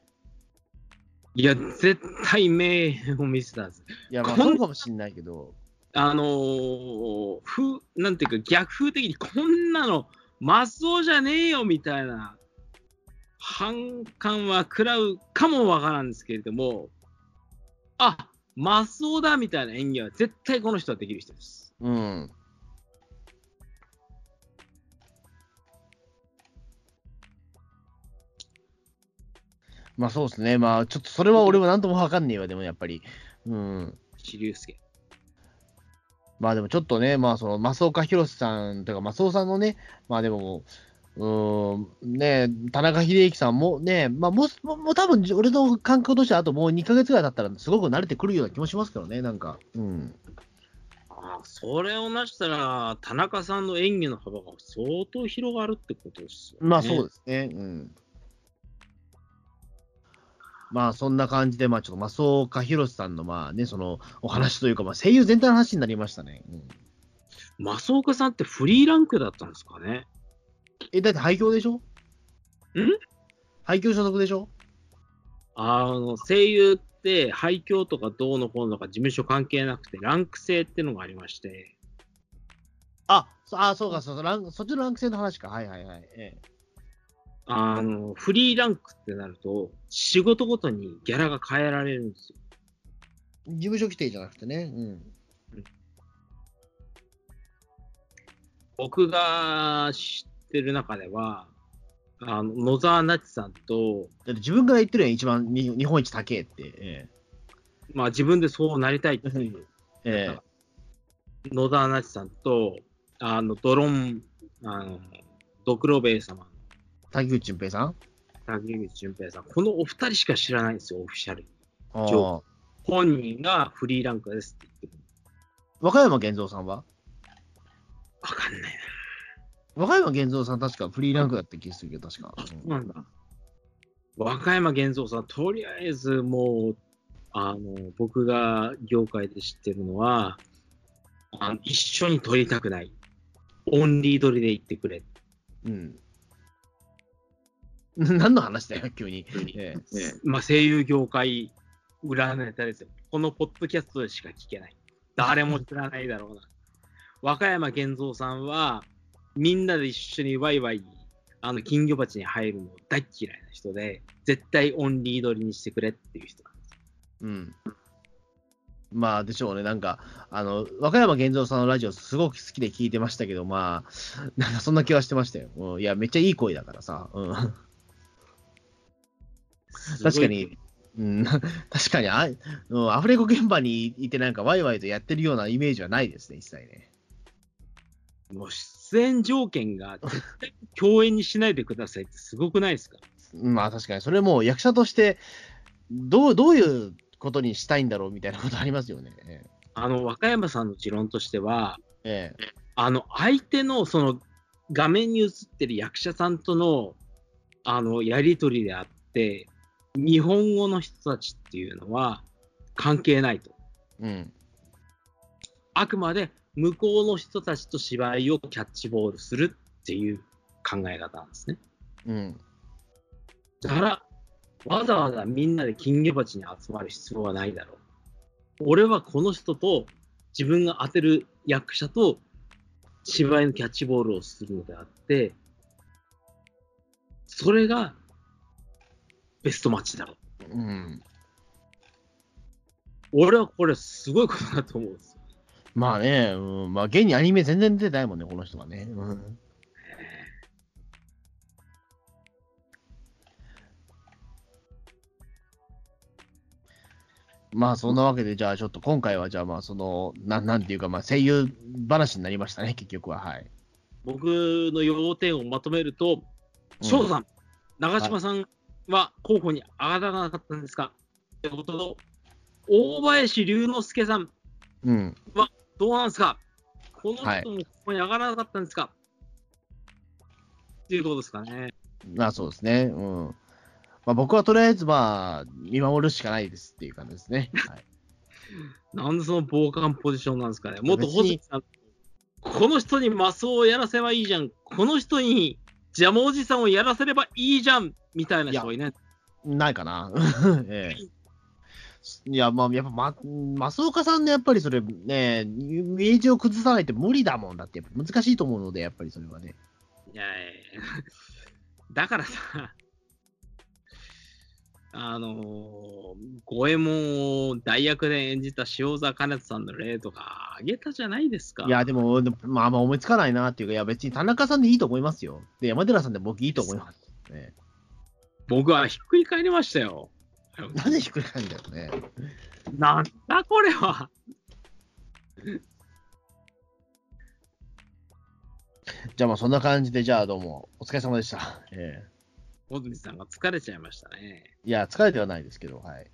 いや、絶対名演を見せたんです。いや、まあ、そうかもしんないけど、あのー、風、なんていうか逆風的にこんなのマスオじゃねえよみたいな反感は食らうかもわからんですけれども、あ、マスオだみたいな演技は絶対この人はできる人です。うん。まあそうですね。まあちょっとそれは俺もなんともわかんねえわ、でもやっぱり。うん。志龍介。まあでもちょっとね、まあその、増岡弘さんとか、増尾さんのね、まあでも、うーん、ね、田中秀之さんもね、まあもう、も多分俺の感覚としてはあともう2ヶ月ぐらい経ったらすごく慣れてくるような気もしますけどね、なんか。うん。ああ、それをなしたら、田中さんの演技の幅が相当広がるってことですよね。まあそうですね。うん。まあそんな感じで、まあちょっと増岡弘さんのまあね、そのお話というか、まあ声優全体の話になりましたね。うん、増岡さんってフリーランクだったんですかね。え、だって廃業でしょ？ん？廃業所属でしょ？あの、声優って廃墟とかどうのこうのとか事務所関係なくて、ランク制ってのがありまして、あ、そあそうか、そうランそっちのランク制の話か。はいはいはい。ええあの、フリーランクってなると、仕事ごとにギャラが変えられるんですよ。事務所規定じゃなくてね。うん。僕が知ってる中では、あの野沢那智さんと、だって自分から言ってるやん、一番に日本一高えって。えまあ自分でそうなりたいっていう、ええ野沢那智さんと、あの、ドロン、あの、ドクロベイ様の竹内純平さん？竹内純平さん、このお二人しか知らないんですよ、オフィシャル。本人がフリーランクですって言ってる。和歌山源三さんは？わかんない和歌山源三さん確かフリーランクだった気がするけど、確か。うんな。なんだ。和歌山源三さん、とりあえずもう、あの、僕が業界で知ってるのは、あの一緒に撮りたくない。オンリー撮りで行ってくれ。うん。[laughs] 何の話だよ、急に。ええまあ、声優業界裏ネタですよ。このポッドキャストでしか聞けない。誰も知らないだろうな。[laughs] 和歌山源三さんは、みんなで一緒にワイワイ、あの、金魚鉢に入るの大っ嫌いな人で、絶対オンリー撮りにしてくれっていう人なんです。うん。まあ、でしょうね。なんか、あの、和歌山源三さんのラジオすごく好きで聞いてましたけど、まあ、なんかそんな気はしてましたよ。うん、いや、めっちゃいい声だからさ。うん。確かに、うん、[laughs] 確かにあ、うん、アフレコ現場にいてなんかワイワイとやってるようなイメージはないですね、一切ね。もう出演条件が絶対共演にしないでくださいってすごくないですか？うんまあ確かに、それも役者として、どう、どういうことにしたいんだろうみたいなことありますよね。え。あの、和歌山さんの持論としては、ええ。あの、相手のその画面に映ってる役者さんとの、あの、やりとりであって、日本語の人たちっていうのは関係ないと。うん。あくまで向こうの人たちと芝居をキャッチボールするっていう考え方なんですね。うん。だから、わざわざみんなで金魚鉢に集まる必要はないだろう。俺はこの人と自分が当てる役者と芝居のキャッチボールをするのであって、それがベストマッチだろう。うん。俺はこれすごいことだと思うんですよ。まあね、うん、まあ現にアニメ全然出てないもんね、この人はね。うん。まあそんなわけで、じゃあちょっと今回は、じゃあまあその、なんなんていうか、まあ声優話になりましたね、結局は。はい。僕の要点をまとめると、翔さん、長嶋さんは候補に上がらなかったんですか、ってことと、大林龍之介さん、うん。どうなんですか？このはい人もここに上がらなかったんですか、っていうことですかね。まあそうですね。うん。まあ僕はとりあえずまあ、見守るしかないですっていう感じですね。[laughs] はい。なんでその傍観ポジションなんですかね。もっと別にホズさん、この人にマスをやらせばいいじゃん。この人にジャムおじさんをやらせればいいじゃん。みたいな人はいない。ないかな。[laughs] ええ。いや、まあ、やっぱ、ま、増岡さんのやっぱりそれ、ね、イメージを崩さないと無理だもんだって、難しいと思うので、やっぱりそれはね。いやだからさ、あのー、五右衛門を代役で演じた塩澤兼人さんの例とかあげたじゃないですか。いや、でも、まあまあ思いつかないなっていうか、いや別に田中さんでいいと思いますよ。で、山寺さんで僕いいと思います。ね、僕はひっくり返りましたよ。なんでひっくり返るんだよね。なんだこれはじゃあまあそんな感じで、じゃあどうもお疲れ様でした。ええー小泉さんが疲れちゃいましたね。いや、疲れてはないですけど、はい。